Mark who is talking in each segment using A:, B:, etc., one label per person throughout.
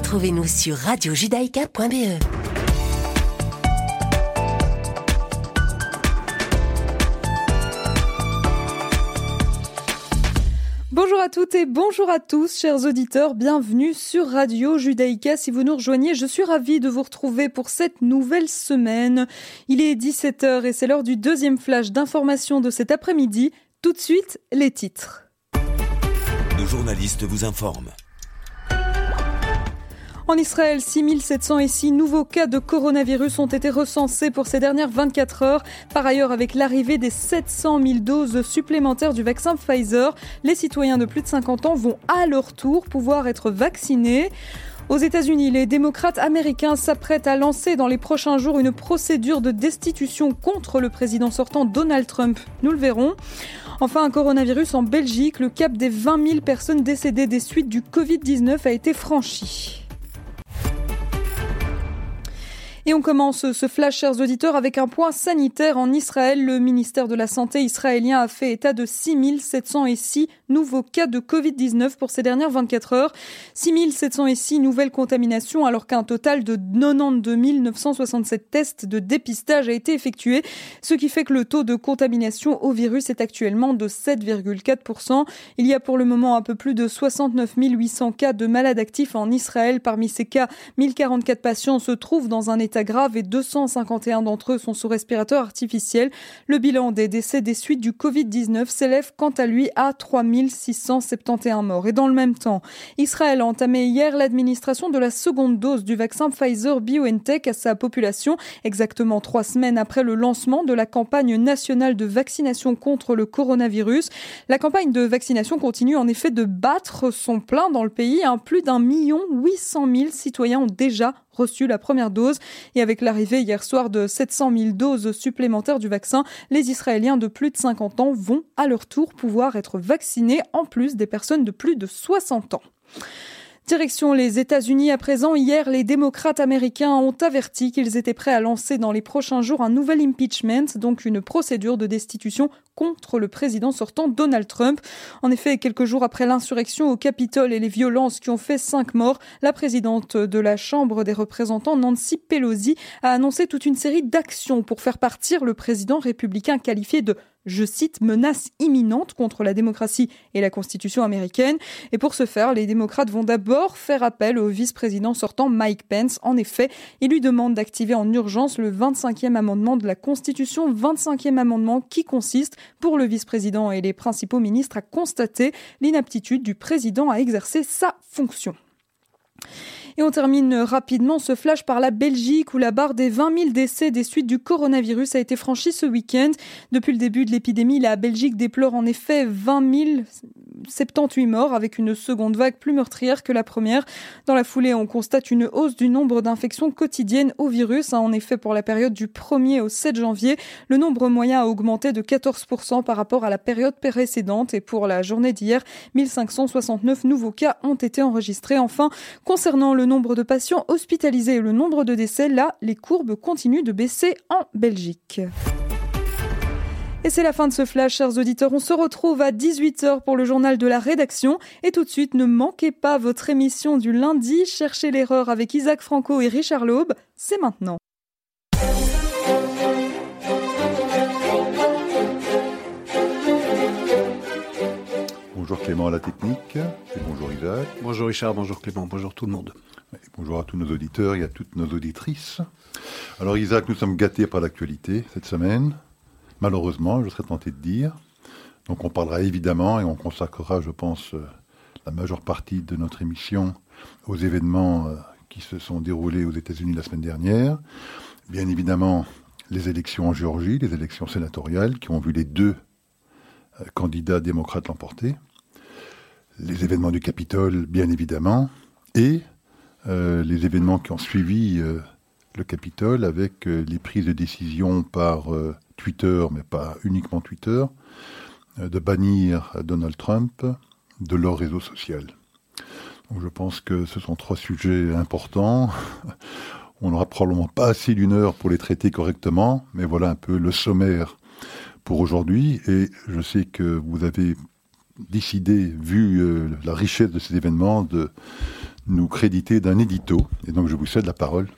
A: Retrouvez-nous sur radiojudaïka.be.
B: Bonjour à toutes et bonjour à tous, chers auditeurs. Bienvenue sur Radio Judaïka. Si vous nous rejoignez, je suis ravie de vous retrouver pour cette nouvelle semaine. Il est 17h et c'est l'heure du deuxième flash d'information de cet après-midi. Tout de suite, les titres.
C: Nos journalistes vous informent.
B: En Israël, 6706 nouveaux cas de coronavirus ont été recensés pour ces dernières 24 heures. Par ailleurs, avec l'arrivée des 700 000 doses supplémentaires du vaccin Pfizer, les citoyens de plus de 50 ans vont à leur tour pouvoir être vaccinés. Aux États-Unis, les démocrates américains s'apprêtent à lancer dans les prochains jours une procédure de destitution contre le président sortant Donald Trump. Nous le verrons. Enfin, un coronavirus en Belgique, le cap des 20 000 personnes décédées des suites du Covid-19 a été franchi. Et on commence ce flash, chers auditeurs, avec un point sanitaire en Israël. Le ministère de la Santé israélien a fait état de 6706 nouveaux cas de Covid-19 pour ces dernières 24 heures. 6706 nouvelles contaminations alors qu'un total de 92 967 tests de dépistage a été effectué, ce qui fait que le taux de contamination au virus est actuellement de 7,4%. Il y a pour le moment un peu plus de 69 800 cas de malades actifs en Israël. Parmi ces cas, 1044 patients se trouvent dans un état grave et 251 d'entre eux sont sous respirateur artificiel. Le bilan des décès des suites du Covid-19 s'élève quant à lui à 3671 morts. Et dans le même temps, Israël a entamé hier l'administration de la seconde dose du vaccin Pfizer BioNTech à sa population, exactement trois semaines après le lancement de la campagne nationale de vaccination contre le coronavirus. La campagne de vaccination continue en effet de battre son plein dans le pays. Plus d'un million huit cent mille citoyens ont déjà reçu la première dose. Et avec l'arrivée hier soir de 700 000 doses supplémentaires du vaccin, les Israéliens de plus de 50 ans vont à leur tour pouvoir être vaccinés en plus des personnes de plus de 60 ans. Direction les États-Unis à présent. Hier, les démocrates américains ont averti qu'ils étaient prêts à lancer dans les prochains jours un nouvel impeachment, donc une procédure de destitution contre le président sortant Donald Trump. En effet, quelques jours après l'insurrection au Capitole et les violences qui ont fait cinq morts, la présidente de la Chambre des représentants, Nancy Pelosi, a annoncé toute une série d'actions pour faire partir le président républicain qualifié de je cite, menace imminente contre la démocratie et la Constitution américaine. Et pour ce faire, les démocrates vont d'abord faire appel au vice-président sortant Mike Pence. En effet, il lui demande d'activer en urgence le 25e amendement de la Constitution, 25e amendement qui consiste pour le vice-président et les principaux ministres à constater l'inaptitude du président à exercer sa fonction. Et on termine rapidement ce flash par la Belgique où la barre des 20 000 décès des suites du coronavirus a été franchie ce week-end. Depuis le début de l'épidémie, la Belgique déplore en effet 20 000 78 morts avec une seconde vague plus meurtrière que la première. Dans la foulée, on constate une hausse du nombre d'infections quotidiennes au virus. En effet, pour la période du 1er au 7 janvier, le nombre moyen a augmenté de 14% par rapport à la période précédente. Et pour la journée d'hier, 1569 nouveaux cas ont été enregistrés. Enfin, concernant le nombre de patients hospitalisés et le nombre de décès, là, les courbes continuent de baisser en Belgique. Et c'est la fin de ce flash, chers auditeurs. On se retrouve à 18h pour le journal de la rédaction. Et tout de suite, ne manquez pas votre émission du lundi, Cherchez l'erreur avec Isaac Franco et Richard Laube. C'est maintenant.
D: Bonjour Clément à la technique, et bonjour Isaac.
E: Bonjour Richard, bonjour Clément, bonjour tout le monde.
D: Et bonjour à tous nos auditeurs et à toutes nos auditrices. Alors Isaac, nous sommes gâtés par l'actualité cette semaine malheureusement, je serais tenté de dire. Donc on parlera évidemment et on consacrera, je pense, euh, la majeure partie de notre émission aux événements euh, qui se sont déroulés aux États-Unis la semaine dernière. Bien évidemment, les élections en Géorgie, les élections sénatoriales qui ont vu les deux euh, candidats démocrates l'emporter. Les événements du Capitole, bien évidemment, et les événements qui ont suivi le Capitole avec les prises de décision par Twitter, mais pas uniquement Twitter, euh, de bannir Donald Trump de leur réseau social. Donc je pense que ce sont trois sujets importants. On n'aura probablement pas assez d'une heure pour les traiter correctement, mais voilà un peu le sommaire pour aujourd'hui. Et je sais que vous avez décidé, vu euh, la richesse de ces événements, de, nous créditer d'un édito. Et donc je vous cède la parole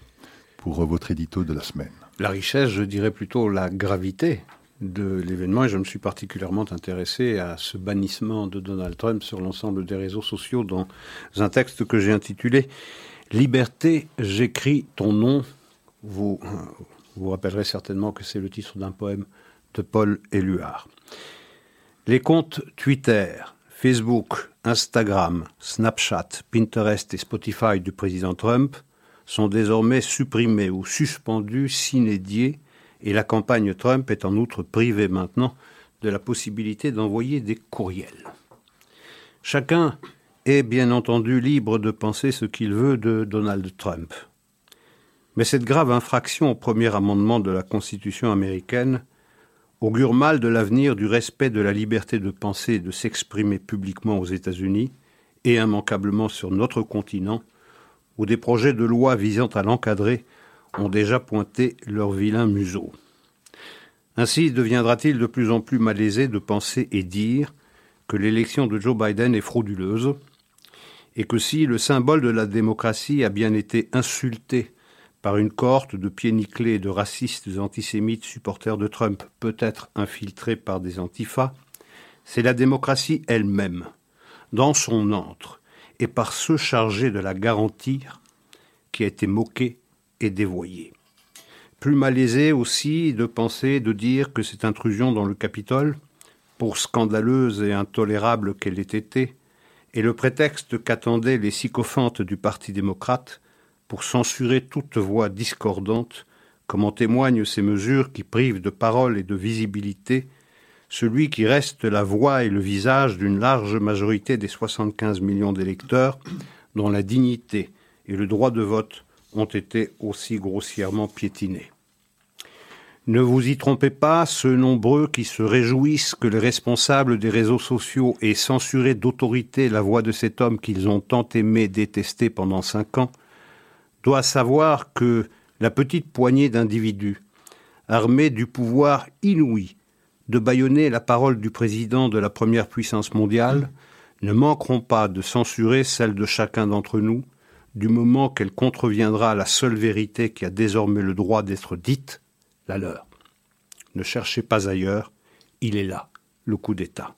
D: pour votre édito de la semaine.
E: La richesse, je dirais plutôt la gravité de l'événement et je me suis particulièrement intéressé à ce bannissement de Donald Trump sur l'ensemble des réseaux sociaux dans un texte que j'ai intitulé Liberté, j'écris ton nom. Vous vous rappellerez certainement que c'est le titre d'un poème de Paul Éluard. Les comptes Twitter, Facebook, Instagram, Snapchat, Pinterest et Spotify du président Trump sont désormais supprimés ou suspendus s'inédiés et la campagne Trump est en outre privée maintenant de la possibilité d'envoyer des courriels. Chacun est bien entendu libre de penser ce qu'il veut de Donald Trump. Mais cette grave infraction au premier amendement de la Constitution américaine augure mal de l'avenir du respect de la liberté de penser et de s'exprimer publiquement aux États-Unis et immanquablement sur notre continent, où des projets de loi visant à l'encadrer ont déjà pointé leur vilain museau. Ainsi deviendra-t-il de plus en plus malaisé de penser et dire que l'élection de Joe Biden est frauduleuse, et que si le symbole de la démocratie a bien été insulté par une cohorte de pieds nickelés de racistes antisémites supporters de Trump, peut-être infiltrés par des antifas, c'est la démocratie elle-même, dans son antre, et par ceux chargés de la garantir, qui a été moquée et dévoyée. Plus malaisé aussi de penser, de dire que cette intrusion dans le Capitole, pour scandaleuse et intolérable qu'elle ait été, est le prétexte qu'attendaient les sycophantes du Parti démocrate pour censurer toute voix discordante, comme en témoignent ces mesures qui privent de parole et de visibilité celui qui reste la voix et le visage d'une large majorité des 75 millions d'électeurs dont la dignité et le droit de vote ont été aussi grossièrement piétinés. Ne vous y trompez pas, ceux nombreux qui se réjouissent que les responsables des réseaux sociaux aient censuré d'autorité la voix de cet homme qu'ils ont tant aimé détester pendant cinq ans doit savoir que la petite poignée d'individus, armés du pouvoir inouï de bâillonner la parole du président de la première puissance mondiale, ne manqueront pas de censurer celle de chacun d'entre nous, du moment qu'elle contreviendra à la seule vérité qui a désormais le droit d'être dite, la leur. Ne cherchez pas ailleurs, il est là, le coup d'État.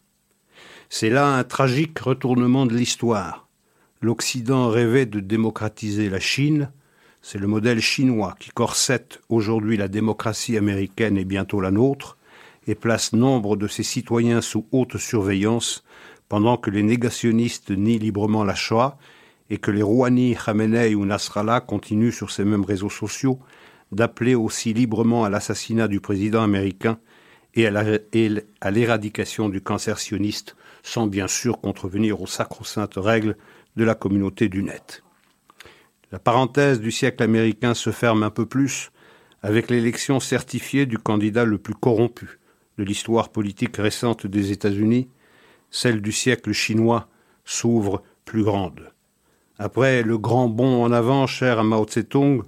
E: C'est là un tragique retournement de l'histoire l'Occident rêvait de démocratiser la Chine, c'est le modèle chinois qui corsette aujourd'hui la démocratie américaine et bientôt la nôtre, et place nombre de ses citoyens sous haute surveillance, pendant que les négationnistes nient librement la Shoah et que les Rouhani, Khamenei ou Nasrallah continuent sur ces mêmes réseaux sociaux d'appeler aussi librement à l'assassinat du président américain et à l'éradication du cancer sioniste, sans bien sûr contrevenir aux sacro-saintes règles de la communauté du net. La parenthèse du siècle américain se ferme un peu plus avec l'élection certifiée du candidat le plus corrompu de l'histoire politique récente des États-Unis, celle du siècle chinois s'ouvre plus grande. Après le grand bond en avant cher à Mao Tse-tung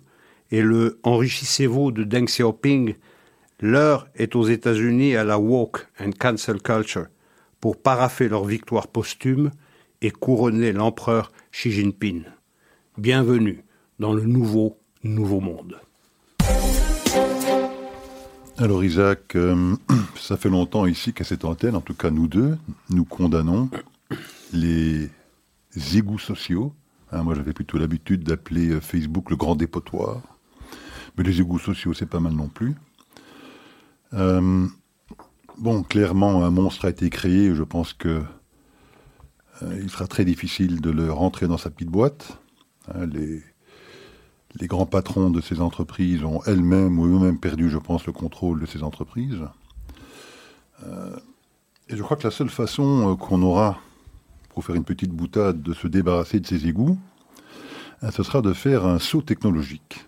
E: et le enrichissez-vous de Deng Xiaoping, l'heure est aux États-Unis à la woke and cancel culture pour paraffer leur victoire posthume et couronner l'empereur Xi Jinping. Bienvenue dans le nouveau, nouveau monde.
D: Alors Isaac, euh, ça fait longtemps ici qu'à cette antenne, en tout cas nous deux, nous condamnons les égouts sociaux. Hein, moi j'avais plutôt l'habitude d'appeler euh, Facebook le grand dépotoir. Mais les égouts sociaux, c'est pas mal non plus. Euh, bon, clairement, un monstre a été créé. Je pense que il sera très difficile de le rentrer dans sa petite boîte. Hein, les, les grands patrons de ces entreprises ont elles-mêmes ou eux-mêmes perdu, je pense, le contrôle de ces entreprises. Euh, et je crois que la seule façon euh, qu'on aura, pour faire une petite boutade, de se débarrasser de ces égouts, hein, ce sera de faire un saut technologique.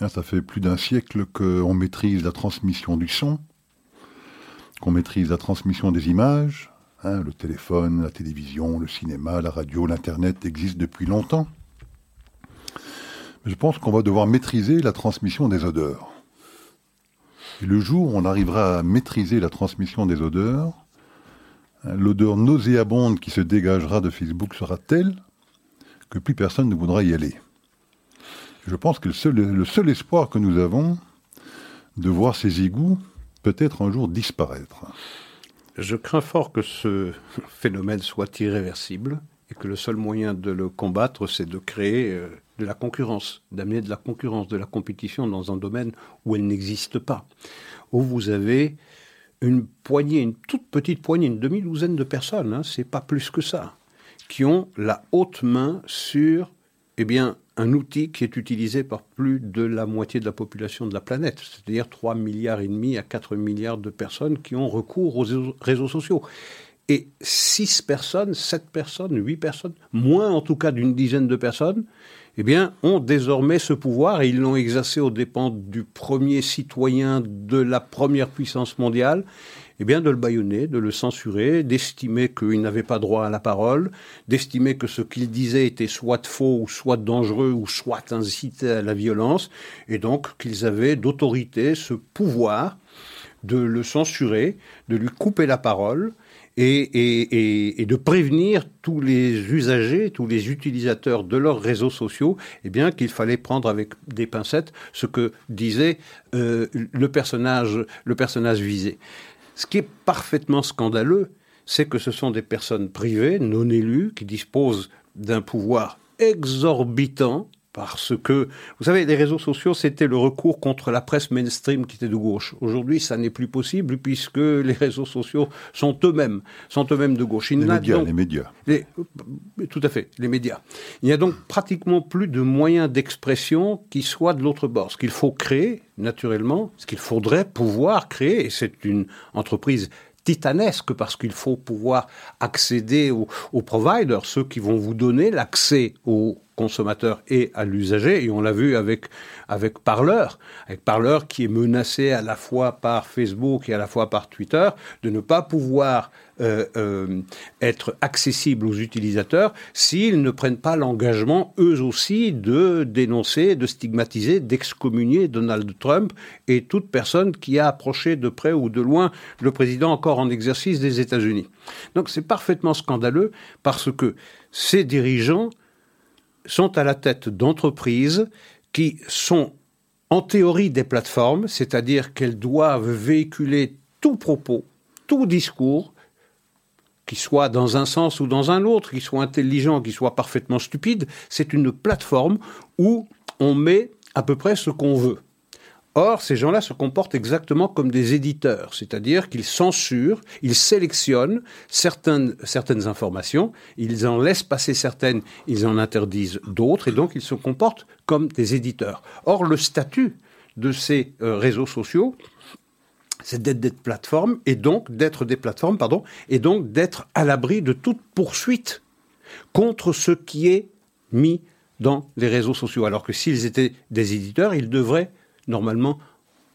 D: Hein, ça fait plus d'un siècle qu'on maîtrise la transmission du son, qu'on maîtrise la transmission des images, Hein, le téléphone, la télévision, le cinéma, la radio, l'Internet existent depuis longtemps. Mais je pense qu'on va devoir maîtriser la transmission des odeurs. Et le jour où on arrivera à maîtriser la transmission des odeurs, hein, l'odeur nauséabonde qui se dégagera de Facebook sera telle que plus personne ne voudra y aller. Je pense que le seul, le seul espoir que nous avons de voir ces égouts peut-être un jour disparaître.
E: Je crains fort que ce phénomène soit irréversible et que le seul moyen de le combattre, c'est de créer euh, de la concurrence, d'amener de la concurrence, de la compétition dans un domaine où elle n'existe pas, où vous avez une poignée, une toute petite poignée, une demi-douzaine de personnes, hein, c'est pas plus que ça, qui ont la haute main sur, eh bien, un outil qui est utilisé par plus de la moitié de la population de la planète, c'est-à-dire 3 milliards et demi à 4 milliards de personnes qui ont recours aux réseaux sociaux. Et 6 personnes, 7 personnes, 8 personnes, moins en tout cas d'une dizaine de personnes, eh ont désormais ce pouvoir et ils l'ont exercé aux dépens du premier citoyen de la première puissance mondiale eh bien, de le bâillonner, de le censurer, d'estimer qu'il n'avait pas droit à la parole, d'estimer que ce qu'il disait était soit faux, ou soit dangereux, ou soit incité à la violence, et donc qu'ils avaient d'autorité ce pouvoir de le censurer, de lui couper la parole, et, et, de prévenir tous les usagers, tous les utilisateurs de leurs réseaux sociaux, eh bien qu'il fallait prendre avec des pincettes ce que disait euh, le personnage, le personnage visé. Ce qui est parfaitement scandaleux, c'est que ce sont des personnes privées, non élues, qui disposent d'un pouvoir exorbitant parce que, vous savez, les réseaux sociaux, c'était le recours contre la presse mainstream qui était de gauche. Aujourd'hui, ça n'est plus possible puisque les réseaux sociaux sont eux-mêmes, sont eux-mêmes de gauche.
D: les, médias, les médias,
E: tout à fait, les médias. Il n'y a donc pratiquement plus de moyens d'expression qui soient de l'autre bord. Ce qu'il faut créer, naturellement, ce qu'il faudrait pouvoir créer, et c'est une entreprise titanesque parce qu'il faut pouvoir accéder aux, aux, providers, ceux qui vont vous donner l'accès aux consommateur et à l'usager. Et on l'a vu avec, avec Parleur, avec Parleur qui est menacé à la fois par Facebook et à la fois par Twitter de ne pas pouvoir euh, euh, être accessible aux utilisateurs s'ils ne prennent pas l'engagement, eux aussi, de dénoncer, de stigmatiser, d'excommunier Donald Trump et toute personne qui a approché de près ou de loin le président encore en exercice des États-Unis. Donc c'est parfaitement scandaleux parce que ces dirigeants sont à la tête d'entreprises qui sont en théorie des plateformes, c'est-à-dire qu'elles doivent véhiculer tout propos, tout discours, qui soit dans un sens ou dans un autre, qui soit intelligent, qui soit parfaitement stupide, c'est une plateforme où on met à peu près ce qu'on veut. Or, ces gens-là se comportent exactement comme des éditeurs, c'est-à-dire qu'ils censurent, ils sélectionnent certaines, certaines informations, ils en laissent passer certaines, ils en interdisent d'autres, et donc ils se comportent comme des éditeurs. Or, le statut de ces euh, réseaux sociaux, c'est d'être des plateformes, et donc d'être des plateformes, pardon, et donc d'être à l'abri de toute poursuite contre ce qui est mis dans les réseaux sociaux. Alors que s'ils étaient des éditeurs, ils devraient normalement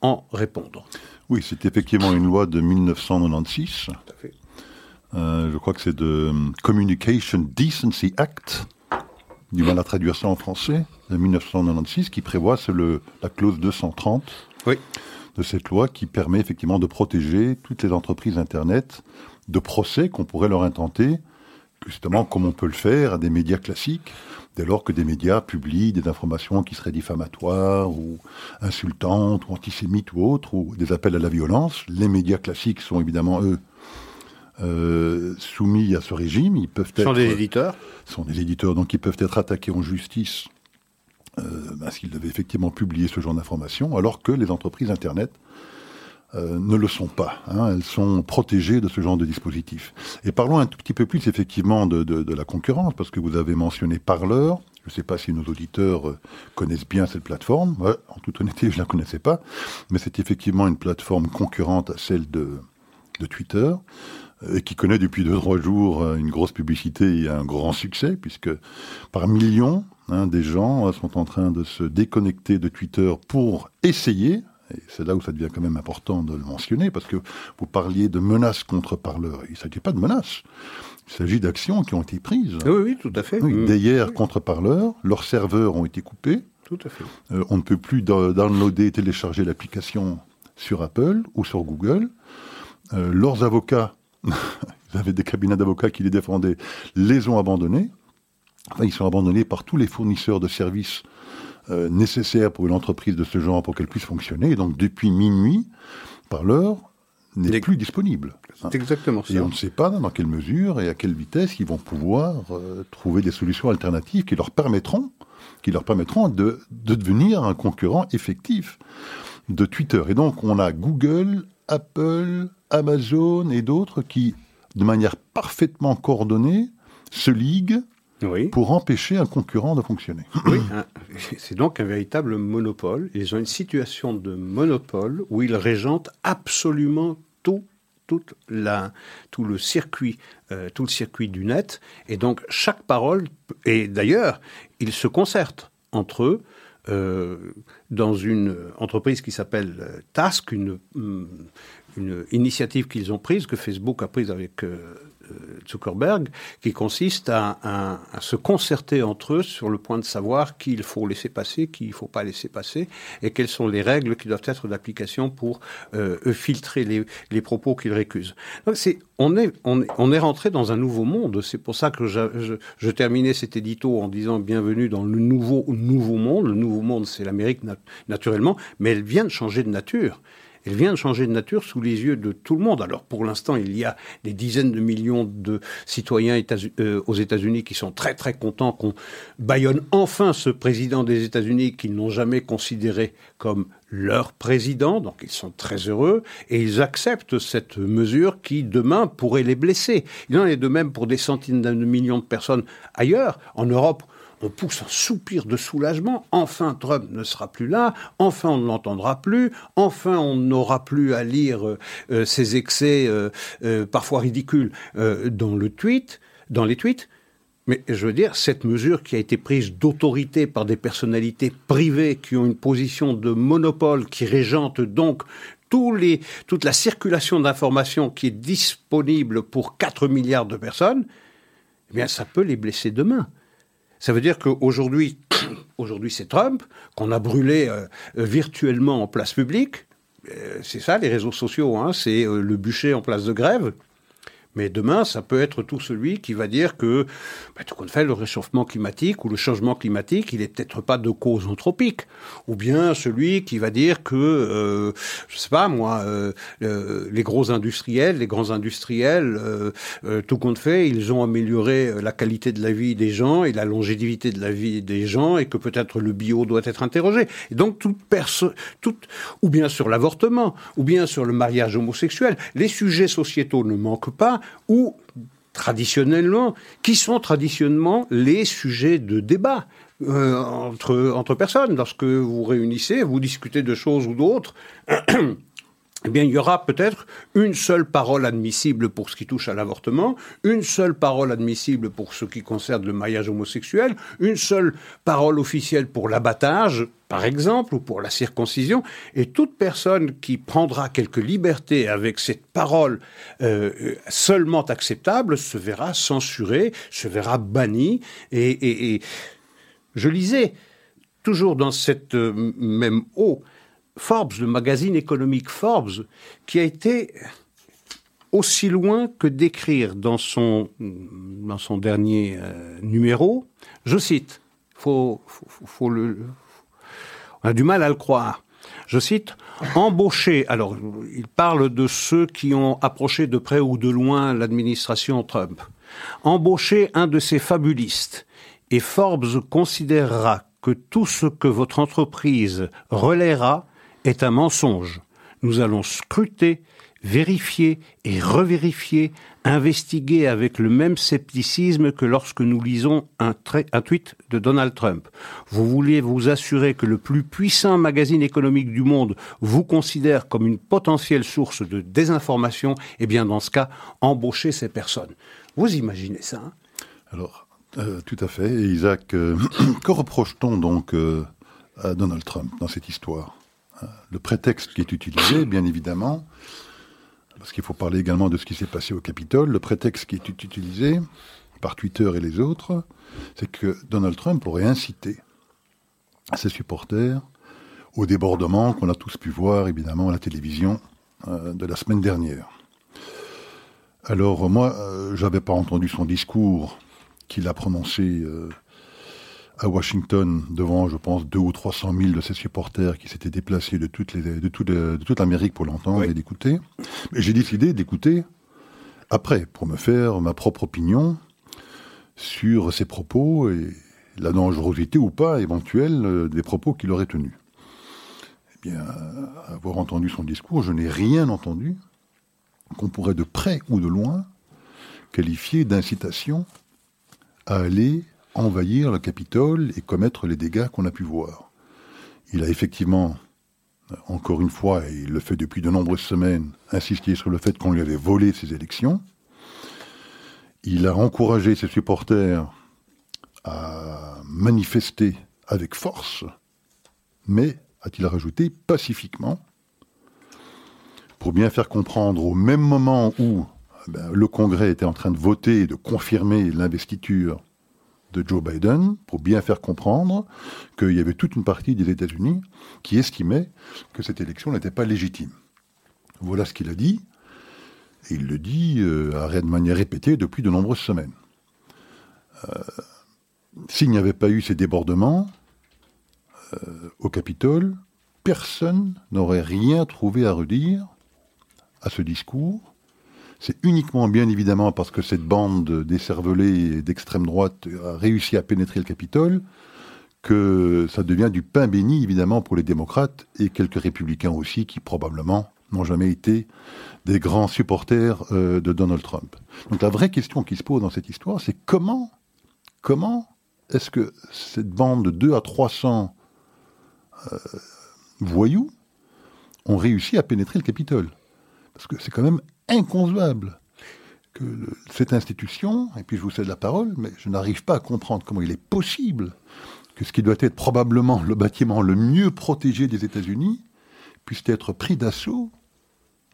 E: en répondre.
D: Oui, c'est effectivement une loi de 1996. Euh, je crois que c'est de Communication Decency Act, du mal à traduire ça en français, de 1996, qui prévoit, c'est la clause 230
E: oui.
D: de cette loi qui permet effectivement de protéger toutes les entreprises Internet de procès qu'on pourrait leur intenter, justement comme on peut le faire à des médias classiques, dès lors que des médias publient des informations qui seraient diffamatoires ou insultantes ou antisémites ou autres, ou des appels à la violence. Les médias classiques sont évidemment, eux, euh, soumis à ce régime. Ils peuvent être...
E: Sont des éditeurs?
D: Sont des éditeurs, donc ils peuvent être attaqués en justice euh, parce qu'ils devaient effectivement publier ce genre d'informations, alors que les entreprises Internet euh, ne le sont pas. Hein. elles sont protégées de ce genre de dispositif. Et parlons un tout petit peu plus effectivement de, de, de la concurrence, parce que vous avez mentionné Parleur. Je ne sais pas si nos auditeurs euh, connaissent bien cette plateforme. Ouais, en toute honnêteté, je ne la connaissais pas. Mais c'est effectivement une plateforme concurrente à celle de, de Twitter euh, et qui connaît depuis deux trois jours une grosse publicité et un grand succès, puisque par millions, hein, des gens sont en train de se déconnecter de Twitter pour essayer, c'est là où ça devient quand même important de le mentionner, parce que vous parliez de menaces contre parleurs. Il ne s'agit pas de menaces. Il s'agit d'actions qui ont été prises.
E: Oui, oui, tout à fait.
D: Oui. D'hier contre parleurs, leurs serveurs ont été coupés.
E: Tout à fait.
D: Euh, on ne peut plus downloader et télécharger l'application sur Apple ou sur Google. Euh, leurs avocats, ils avaient des cabinets d'avocats qui les défendaient, les ont abandonnés. Enfin, ils sont abandonnés par tous les fournisseurs de services euh, nécessaires pour une entreprise de ce genre pour qu'elle puisse fonctionner. Et donc, depuis minuit, par l'heure, n'est plus disponible. Hein.
E: C'est exactement ça.
D: Et on ne sait pas dans quelle mesure et à quelle vitesse ils vont pouvoir euh, trouver des solutions alternatives qui leur permettront, qui leur permettront de, de devenir un concurrent effectif de Twitter. Et donc on a Google, Apple, Amazon et d'autres qui, de manière parfaitement coordonnée, se liguent
E: Oui.
D: pour empêcher un concurrent de fonctionner.
E: Oui, c'est donc un véritable monopole. Ils ont une situation de monopole où ils régentent absolument tout, toute la, tout le circuit, euh, tout le circuit du net. Et donc chaque parole, et d'ailleurs, ils se concertent entre eux. euh, dans une entreprise qui s'appelle euh, Task, une, hum, une initiative qu'ils ont prise, que Facebook a prise avec euh, Zuckerberg, qui consiste à, se concerter entre eux sur le point de savoir qui il faut laisser passer, qui il ne faut pas laisser passer, et quelles sont les règles qui doivent être d'application pour euh, filtrer les, propos qu'ils récusent. On, est, on, est, rentré dans un nouveau monde. C'est pour ça que je, terminais cet édito en disant bienvenue dans le nouveau, nouveau monde. Le nouveau monde, c'est l'Amérique nat- naturellement, mais elle vient de changer de nature. Elle vient de changer de nature sous les yeux de tout le monde. Alors pour l'instant, il y a des dizaines de millions de citoyens euh, aux États-Unis qui sont très très contents qu'on baillonne enfin ce président des États-Unis qu'ils n'ont jamais considéré comme leur président. Donc ils sont très heureux et ils acceptent cette mesure qui demain pourrait les blesser. Il en est de même pour des centaines de millions de personnes ailleurs, en Europe. On pousse un soupir de soulagement. Enfin, Trump ne sera plus là. Enfin, on ne l'entendra plus. Enfin, on n'aura plus à lire euh, euh, ses excès euh, euh, parfois ridicules dans le tweet, dans les tweets. Mais je veux dire, cette mesure qui a été prise d'autorité par des personnalités privées qui ont une position de monopole, qui régente donc toute la circulation d'informations qui est disponible pour 4 milliards de personnes, eh bien, ça peut les blesser demain. Ça veut dire qu'aujourd'hui, aujourd'hui c'est Trump, qu'on a brûlé euh, virtuellement en place publique. Euh, c'est ça, les réseaux sociaux, hein, c'est euh, le bûcher en place de grève. Mais demain, ça peut être tout celui qui va dire que, bah, tout compte fait, le réchauffement climatique ou le changement climatique, il n'est peut-être pas de cause anthropique. Ou bien celui qui va dire que, euh, je sais pas moi, euh, euh, les gros industriels, les grands industriels, euh, euh, tout compte fait, ils ont amélioré la qualité de la vie des gens et la longévité de la vie des gens et que peut-être le bio doit être interrogé. Et donc toute personne, toute, ou bien sur l'avortement, ou bien sur le mariage homosexuel, les sujets sociétaux ne manquent pas, ou traditionnellement, qui sont traditionnellement les sujets de débat euh, entre, personnes. Lorsque vous réunissez, vous discutez de choses ou d'autres, eh bien, il y aura peut-être une seule parole admissible pour ce qui touche à l'avortement, une seule parole admissible pour ce qui concerne le mariage homosexuel, une seule parole officielle pour l'abattage, par exemple, ou pour la circoncision, et toute personne qui prendra quelques libertés avec cette parole euh, seulement acceptable se verra censurée, se verra bannie, et, je lisais toujours dans cette euh, même eau Forbes, le magazine économique Forbes, qui a été aussi loin que d'écrire dans son, dans son dernier euh, numéro, je cite, faut- faut le, on a du mal à le croire. Je cite, embaucher. Alors, il parle de ceux qui ont approché de près ou de loin l'administration Trump. Embaucher un de ces fabulistes. Et Forbes considérera que tout ce que votre entreprise relaiera est un mensonge. Nous allons scruter, vérifier et revérifier, investiguer avec le même scepticisme que lorsque nous lisons un, tweet de Donald Trump. Vous voulez vous assurer que le plus puissant magazine économique du monde vous considère comme une potentielle source de désinformation Eh bien, dans ce cas, embauchez ces personnes. Vous imaginez ça hein?
D: Alors, euh, tout à fait. Et Isaac, euh, que reproche-t-on donc euh, à Donald Trump dans cette histoire? Le prétexte qui est utilisé, bien évidemment, parce qu'il faut parler également de ce qui s'est passé au Capitole, le prétexte qui est utilisé par Twitter et les autres, c'est que Donald Trump aurait incité ses supporters au débordement qu'on a tous pu voir, évidemment, à la télévision euh, de la semaine dernière. Alors, moi, euh, j'avais pas entendu son discours qu'il a prononcé euh, à Washington devant, je pense, deux ou trois cent mille de ses supporters qui s'étaient déplacés de toute, les, de toute, de toute l'Amérique pour l'entendre et l'écouter. Mais j'ai décidé d'écouter après, pour me faire ma propre opinion sur ses propos et la dangerosité ou pas éventuelle euh, des propos qu'il aurait tenus. Eh bien, avoir entendu son discours, je n'ai rien entendu qu'on pourrait de près ou de loin qualifier d'incitation à aller envahir le Capitole et commettre les dégâts qu'on a pu voir. Il a effectivement, encore une fois, et il le fait depuis de nombreuses semaines, insisté sur le fait qu'on lui avait volé ses élections. Il a encouragé ses supporters à manifester avec force, mais, a-t-il rajouté, pacifiquement, pour bien faire comprendre au même moment où ben, le Congrès était en train de voter et de confirmer l'investiture de Joe Biden, pour bien faire comprendre qu'il y avait toute une partie des États-Unis qui estimait que cette élection n'était pas légitime. Voilà ce qu'il a dit, et il le dit euh, de manière répétée depuis de nombreuses semaines. Euh, s'il n'y avait pas eu ces débordements euh, au Capitole, personne n'aurait rien trouvé à redire à ce discours. C'est uniquement, bien évidemment, parce que cette bande décervelée d'extrême droite a réussi à pénétrer le Capitole que ça devient du pain béni, évidemment, pour les démocrates et quelques républicains aussi, qui probablement n'ont jamais été des grands supporters euh, de Donald Trump. Donc la vraie question qui se pose dans cette histoire, c'est comment, comment est-ce que cette bande de 2 à 300 euh, voyous ont réussi à pénétrer le Capitole? Parce que c'est quand même inconcevable que cette institution, et puis je vous cède la parole, mais je n'arrive pas à comprendre comment il est possible que ce qui doit être probablement le bâtiment le mieux protégé des États-Unis puisse être pris d'assaut,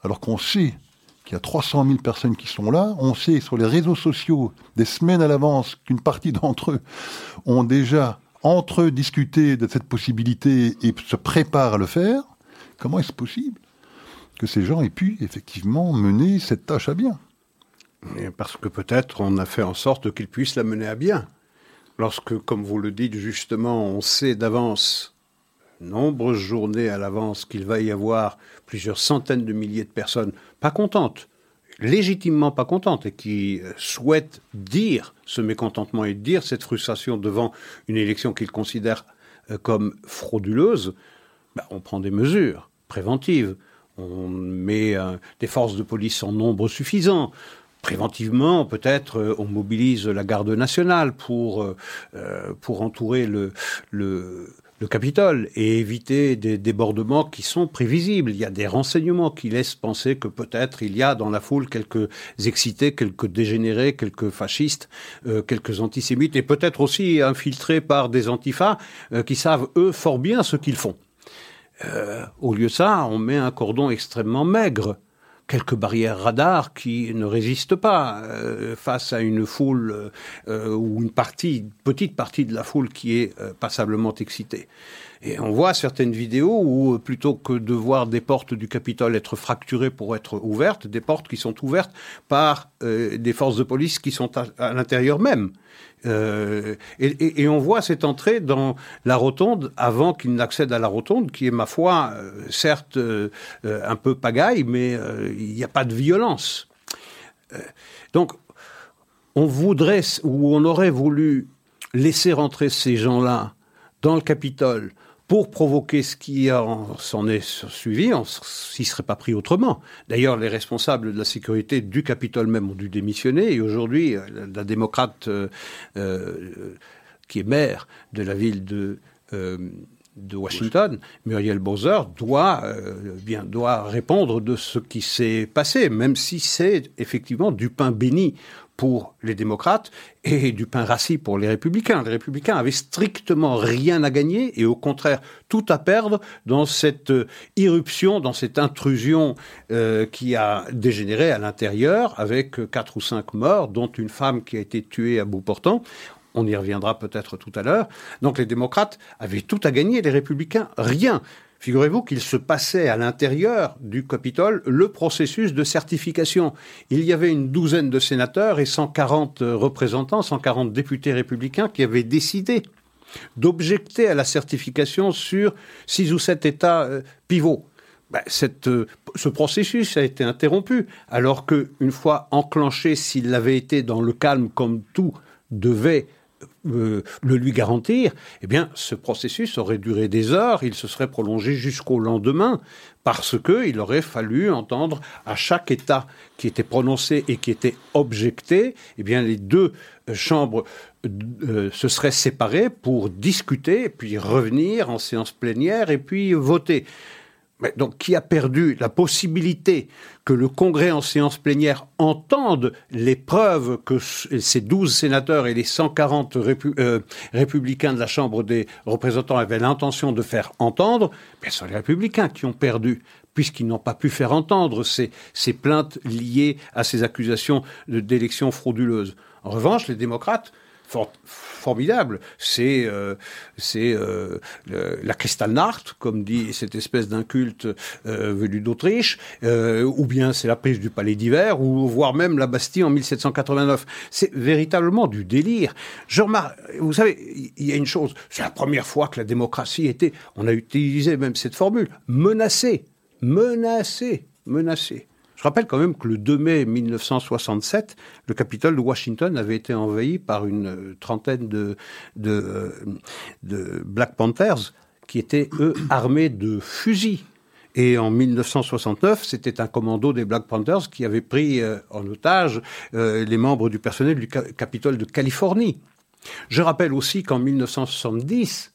D: alors qu'on sait qu'il y a 300 000 personnes qui sont là, on sait sur les réseaux sociaux, des semaines à l'avance, qu'une partie d'entre eux ont déjà entre eux discuté de cette possibilité et se préparent à le faire. Comment est-ce possible que ces gens aient pu effectivement mener cette tâche à bien.
E: parce que peut-être on a fait en sorte qu'ils puissent la mener à bien. Lorsque, comme vous le dites justement, on sait d'avance, nombreuses journées à l'avance, qu'il va y avoir plusieurs centaines de milliers de personnes pas contentes, légitimement pas contentes, et qui souhaitent dire ce mécontentement et dire cette frustration devant une élection qu'ils considèrent euh, comme frauduleuse, ben, on prend des mesures préventives on met euh, des forces de police en nombre suffisant. Préventivement, peut-être, euh, on mobilise la garde nationale pour, euh, pour entourer le, le, Capitole et éviter des débordements qui sont prévisibles. Il y a des renseignements qui laissent penser que peut-être il y a dans la foule quelques excités, quelques dégénérés, quelques fascistes, quelques antisémites et peut-être aussi infiltrés par des antifas qui savent, eux, fort bien ce qu'ils font. Euh, au lieu de ça, on met un cordon extrêmement maigre, quelques barrières radars qui ne résistent pas euh, face à une foule euh, ou une partie, petite partie de la foule qui est passablement excitée. Et on voit certaines vidéos où, plutôt que de voir des portes du Capitole être fracturées pour être ouvertes, des portes qui sont ouvertes par des forces de police qui sont à l'intérieur même. Euh, et, on voit cette entrée dans la rotonde avant qu'il n'accède à la rotonde, qui est, ma foi, euh, certes euh, un peu pagaille, mais il n'y a pas de violence. donc, on voudrait, ou on aurait voulu laisser rentrer ces gens-là dans le Capitole pour provoquer ce qui s'en est suivi, on s'y serait pas pris autrement. D'ailleurs, les responsables de la sécurité du Capitole même ont dû démissionner, et aujourd'hui, euh, la, démocrate euh, euh, qui est maire de la ville de de Washington, Muriel Bowser doit bien doit répondre de ce qui s'est passé, même si c'est effectivement du pain béni pour les démocrates et du pain rassis pour les républicains. Les républicains avaient strictement rien à gagner et au contraire tout à perdre dans cette euh, irruption, dans cette intrusion euh, qui a dégénéré à l'intérieur avec quatre ou cinq morts, dont une femme qui a été tuée à bout portant. On y reviendra peut-être tout à l'heure. Donc les démocrates avaient tout à gagner, les républicains rien. Figurez-vous qu'il se passait à l'intérieur du Capitole le processus de certification. Il y avait une douzaine de sénateurs et 140 représentants, 140 députés républicains qui avaient décidé d'objecter à la certification sur six ou sept États euh, pivots. Ben, euh, ce processus a été interrompu, alors qu'une fois enclenché, s'il avait été dans le calme comme tout devait euh, le lui garantir, eh bien, ce processus aurait duré des heures, il se serait prolongé jusqu'au lendemain, parce qu'il aurait fallu entendre à chaque État qui était prononcé et qui était objecté, eh bien, les deux chambres euh, se seraient séparées pour discuter, puis revenir en séance plénière et puis voter donc, qui a perdu la possibilité que le Congrès en séance plénière entende les preuves que ces 12 sénateurs et les 140 euh, républicains de la Chambre des représentants avaient l'intention de faire entendre, ce sont les républicains qui ont perdu puisqu'ils n'ont pas pu faire entendre ces, ces plaintes liées à ces accusations d'élections frauduleuses. En revanche, les démocrates formidable. C'est euh, euh, la Kristallnacht, comme dit cette espèce d'inculte euh, venu d'Autriche, euh, ou bien c'est la prise du Palais d'hiver, ou voire même la Bastille en 1789. C'est véritablement du délire. Je vous savez, il y a une chose, c'est la première fois que la démocratie était, on a utilisé même cette formule, menacée, menacée, menacée. Je rappelle quand même que le 2 mai 1967, le Capitole de Washington avait été envahi par une euh, trentaine de, de, euh, Black Panthers qui étaient, eux, armés de fusils. Et en 1969, c'était un commando des Black Panthers qui avait pris euh, en otage les membres du personnel du Capitole de Californie. Je rappelle aussi qu'en 1970,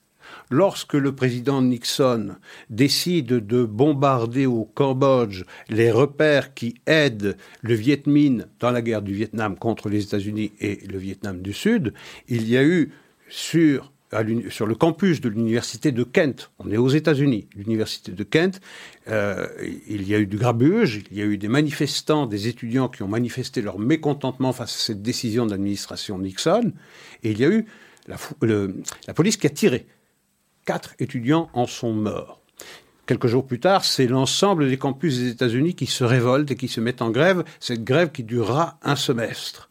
E: lorsque le président Nixon décide de bombarder au Cambodge les repères qui aident le Viet Minh dans la guerre du Vietnam contre les États-Unis et le Vietnam du Sud, il y a eu sur le campus de l'université de Kent, on est aux États-Unis, l'université de Kent, euh, il y a eu du grabuge, il y a eu des manifestants, des étudiants qui ont manifesté leur mécontentement face à cette décision de l'administration Nixon, et il y a eu la police qui a tiré. Quatre étudiants en sont morts. Quelques jours plus tard, c'est l'ensemble des campus des États-Unis qui se révoltent et qui se mettent en grève, cette grève qui durera un semestre.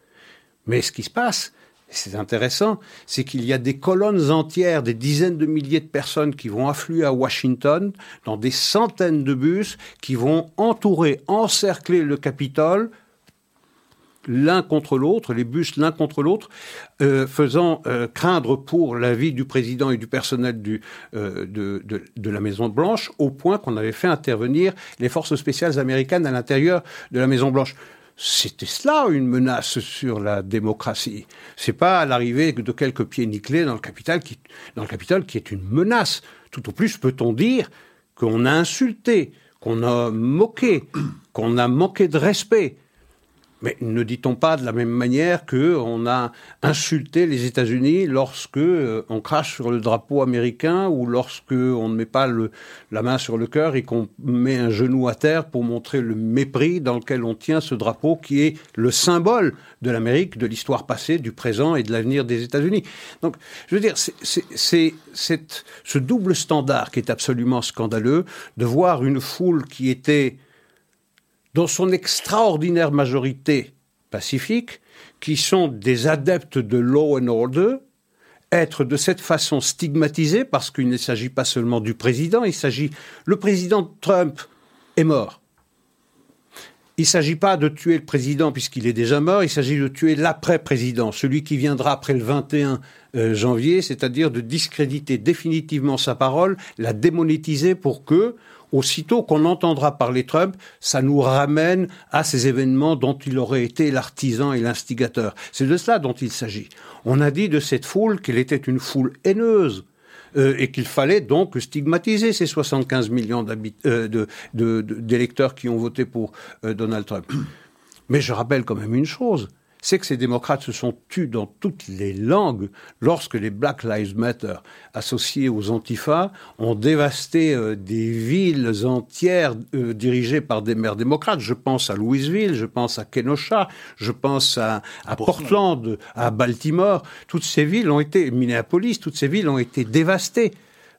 E: Mais ce qui se passe, c'est intéressant, c'est qu'il y a des colonnes entières, des dizaines de milliers de personnes qui vont affluer à Washington dans des centaines de bus qui vont entourer, encercler le Capitole l'un contre l'autre, les bus l'un contre l'autre, euh, faisant euh, craindre pour la vie du président et du personnel euh, de, la Maison Blanche, au point qu'on avait fait intervenir les forces spéciales américaines à l'intérieur de la Maison Blanche. C'était cela une menace sur la démocratie. C'est pas l'arrivée de quelques pieds nickelés dans le capital qui, dans le capital qui est une menace. Tout au plus peut-on dire qu'on a insulté, qu'on a moqué, qu'on a manqué de respect mais ne dit-on pas de la même manière que on a insulté les États-Unis lorsque euh, on crache sur le drapeau américain ou lorsque on ne met pas la main sur le cœur et qu'on met un genou à terre pour montrer le mépris dans lequel on tient ce drapeau qui est le symbole de l'Amérique, de l'histoire passée, du présent et de l'avenir des États-Unis. Donc, je veux dire, c'est ce double standard qui est absolument scandaleux de voir une foule qui était dans son extraordinaire majorité pacifique, qui sont des adeptes de law and order, être de cette façon stigmatisés parce qu'il ne s'agit pas seulement du président, il s'agit... Le président Trump est mort. Il ne s'agit pas de tuer le président puisqu'il est déjà mort, il s'agit de tuer l'après-président, celui qui viendra après le 21 euh, janvier, c'est-à-dire de discréditer définitivement sa parole, la démonétiser pour que aussitôt qu'on entendra parler Trump, ça nous ramène à ces événements dont il aurait été l'artisan et l'instigateur. C'est de cela dont il s'agit. On a dit de cette foule qu'elle était une foule haineuse. Euh, et qu'il fallait donc stigmatiser ces 75 millions euh, d'électeurs qui ont voté pour euh, Donald Trump. Mais je rappelle quand même une chose, c'est que ces démocrates se sont tus dans toutes les langues lorsque les Black Lives Matter, associés aux Antifa, ont dévasté euh, des villes entières euh, dirigées par des maires démocrates. Je pense à Louisville, je pense à Kenosha, je pense à, Portland, à Baltimore. Toutes ces villes ont été, Minneapolis, toutes ces villes ont été dévastées.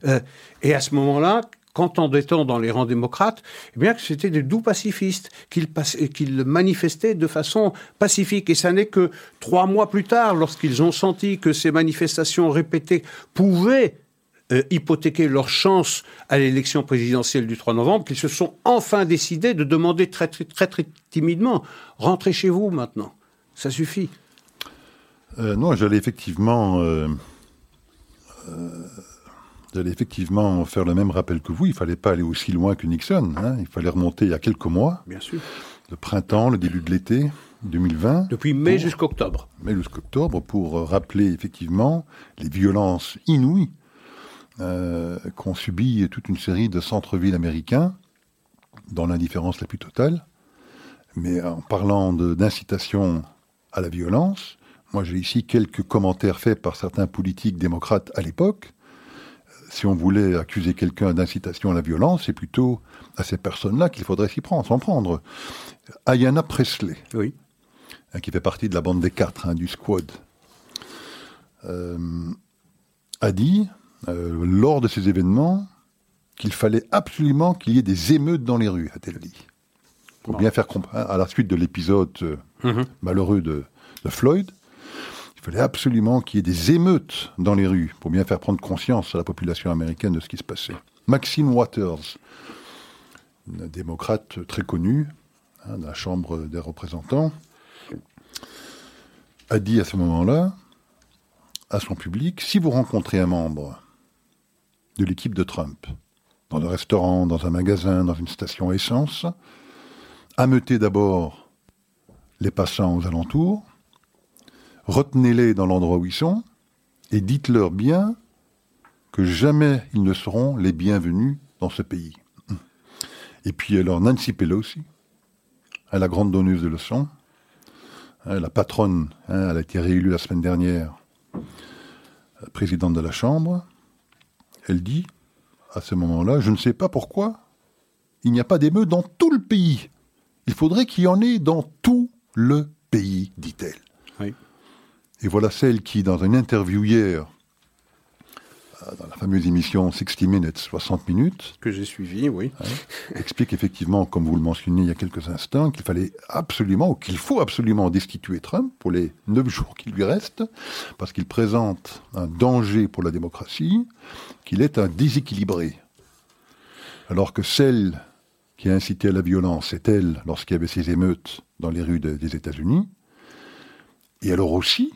E: Euh, et à ce moment-là, qu'entendait dans les rangs démocrates Eh bien, que c'était des doux pacifistes, qu'ils manifestaient de façon pacifique. Et ça n'est que trois mois plus tard, lorsqu'ils ont senti que ces manifestations répétées pouvaient euh, hypothéquer leur chance à l'élection présidentielle du 3 novembre, qu'ils se sont enfin décidés de demander très, très, très, très timidement rentrez chez vous maintenant. Ça suffit.
D: Euh, non, j'allais effectivement, euh, j'allais effectivement faire le même rappel que vous. Il fallait pas aller aussi loin que Nixon. Hein. Il fallait remonter il y a quelques mois.
E: Bien sûr.
D: Le printemps, le début de l'été 2020.
E: Depuis mai jusqu'octobre.
D: Mai jusqu'octobre, pour rappeler effectivement les violences inouïes euh, qu'ont subi toute une série de centres-villes américains, dans l'indifférence la plus totale. Mais en parlant d'incitation à la violence, moi j'ai ici quelques commentaires faits par certains politiques démocrates à l'époque. Si on voulait accuser quelqu'un d'incitation à la violence, c'est plutôt à ces personnes-là qu'il faudrait s'y prendre, s'en prendre. Ayanna Presley,
E: oui.
D: Hein, qui fait partie de la bande des quatre, hein, du squad, euh, a dit euh, lors de ces événements qu'il fallait absolument qu'il y ait des émeutes dans les rues, a-t-elle dit. Pour bien faire comprendre, à la suite de l'épisode euh, mhm. malheureux de, Floyd, fallait absolument qu'il y ait des émeutes dans les rues pour bien faire prendre conscience à la population américaine de ce qui se passait. Maxine Waters, une démocrate très connue hein, de la Chambre des représentants, a dit à ce moment-là à son public, si vous rencontrez un membre de l'équipe de Trump, dans un restaurant, dans un magasin, dans une station essence, ameutez d'abord les passants aux alentours, retenez-les dans l'endroit où ils sont, et dites-leur bien que jamais ils ne seront les bienvenus dans ce pays. Et puis alors Nancy Pelosi, la grande donneuse de leçons, hein, la patronne, hein, elle a été réélue la semaine dernière, présidente de la Chambre, elle dit, à ce moment-là, je ne sais pas pourquoi, il n'y a pas d'émeutes dans tout le pays. Il faudrait qu'il y en ait dans tout le pays, dit-elle. Et voilà celle qui, dans une interview hier, dans la fameuse émission 60 Minutes, 60 minutes.
E: Que j'ai suivi, oui.
D: explique effectivement, comme vous le mentionnez il y a quelques instants, qu'il fallait absolument, ou qu'il faut absolument destituer Trump pour les neuf jours qui lui restent, parce qu'il présente un danger pour la démocratie, qu'il est un déséquilibré. Alors que celle qui a incité à la violence, c'est elle lorsqu'il y avait ces émeutes dans les rues des États-Unis. Et alors aussi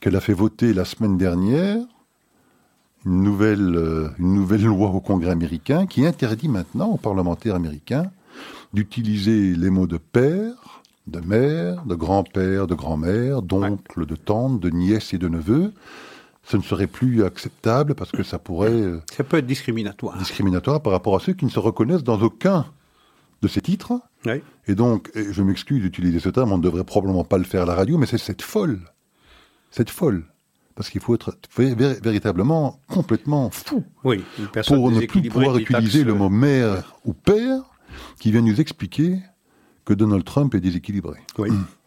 D: qu'elle a fait voter la semaine dernière une nouvelle, euh, une nouvelle loi au Congrès américain qui interdit maintenant aux parlementaires américains d'utiliser les mots de père, de mère, de grand-père, de grand-mère, d'oncle, de tante, de nièce et de neveu. Ce ne serait plus acceptable parce que ça pourrait... Euh,
E: ça peut être discriminatoire.
D: Discriminatoire par rapport à ceux qui ne se reconnaissent dans aucun de ces titres. Et donc, je m'excuse d'utiliser ce terme, on ne devrait probablement pas le faire à la radio, mais c'est cette folle, cette folle parce qu'il faut être véritablement complètement fou
E: oui,
D: pour ne plus pouvoir utiliser le mot mère ou père qui vient nous expliquer que Donald Trump est déséquilibré.
E: Oui.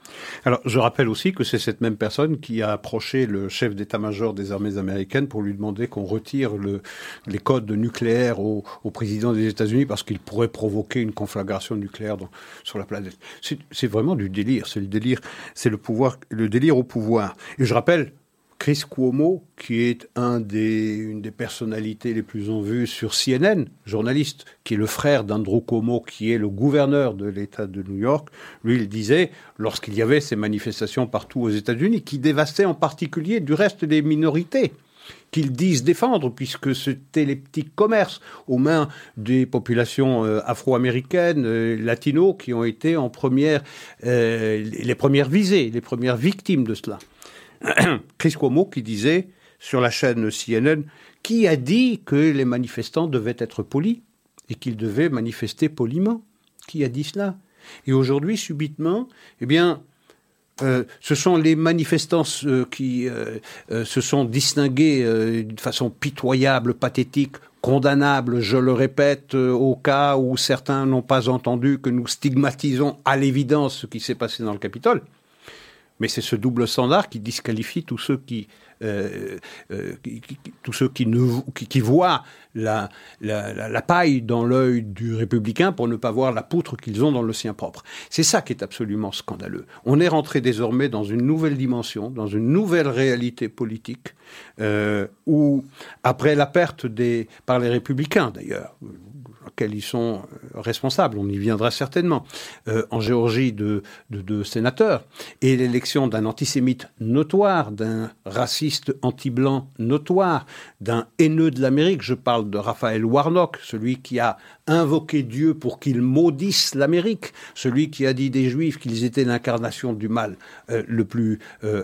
E: Alors, je rappelle aussi que c'est cette même personne qui a approché le chef d'état-major des armées américaines pour lui demander qu'on retire le, les codes nucléaires au, président des États-Unis parce qu'il pourrait provoquer une conflagration nucléaire sur la planète. C'est vraiment du délire. C'est le délire. C'est le pouvoir, le délire au pouvoir. Et je rappelle, Chris Cuomo, qui est une des personnalités les plus en vue sur CNN, journaliste, qui est le frère d'Andrew Cuomo, qui est le gouverneur de l'État de New York, lui, il disait, lorsqu'il y avait ces manifestations partout aux États-Unis, qui dévastaient en particulier du reste des minorités, qu'ils disent défendre, puisque c'était les petits commerces aux mains des populations euh, afro-américaines, euh, latinos, qui ont été en première, euh, les premières visées, les premières victimes de cela. Chris Cuomo qui disait sur la chaîne CNN qui a dit que les manifestants devaient être polis et qu'ils devaient manifester poliment? Qui a dit cela? Et aujourd'hui, subitement, eh bien, euh, ce sont les manifestants euh, qui euh, se sont distingués d'une façon pitoyable, pathétique, condamnable, je le répète, au cas où certains n'ont pas entendu que nous stigmatisons à l'évidence ce qui s'est passé dans le Capitole. Mais c'est ce double standard qui disqualifie tous ceux qui, euh, euh, tous ceux qui, ne, qui, voient la, paille dans l'œil du républicain pour ne pas voir la poutre qu'ils ont dans le sien propre. C'est ça qui est absolument scandaleux. On est rentré désormais dans une nouvelle dimension, dans une nouvelle réalité politique, euh, où, après la perte des, par les républicains d'ailleurs, auxquels ils sont euh, responsables, on y viendra certainement, euh, en Géorgie de, de, sénateurs, et l'élection d'un antisémite notoire, d'un raciste anti-blanc notoire, d'un haineux de l'Amérique, je parle de Raphaël Warnock, celui qui a invoqué Dieu pour qu'il maudisse l'Amérique, celui qui a dit des Juifs qu'ils étaient l'incarnation du mal euh, le plus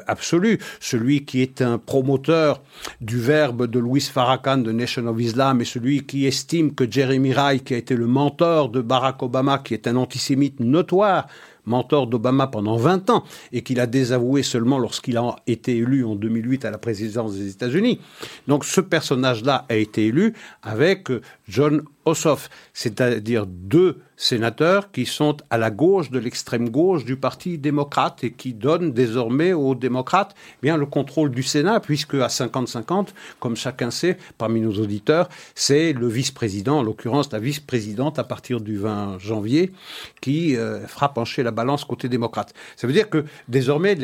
E: absolu, celui qui est un promoteur du verbe de Louis Farrakhan de Nation of Islam et celui qui estime que Jeremy qui a été le mentor de Barack Obama, qui est un antisémite notoire, mentor d'Obama pendant 20 ans, et qu'il a désavoué seulement lorsqu'il a été élu en 2008 à la présidence des États-Unis. Donc ce personnage-là a été élu avec John Ossoff, c'est-à-dire deux sénateurs qui sont à la gauche de l'extrême gauche du Parti démocrate et qui donnent désormais aux démocrates eh bien le contrôle du Sénat, puisque à 50-50, comme chacun sait parmi nos auditeurs, c'est le vice-président, en l'occurrence la vice-présidente à partir du 20 janvier, qui euh, fera pencher la balance côté démocrate. Ça veut dire que désormais,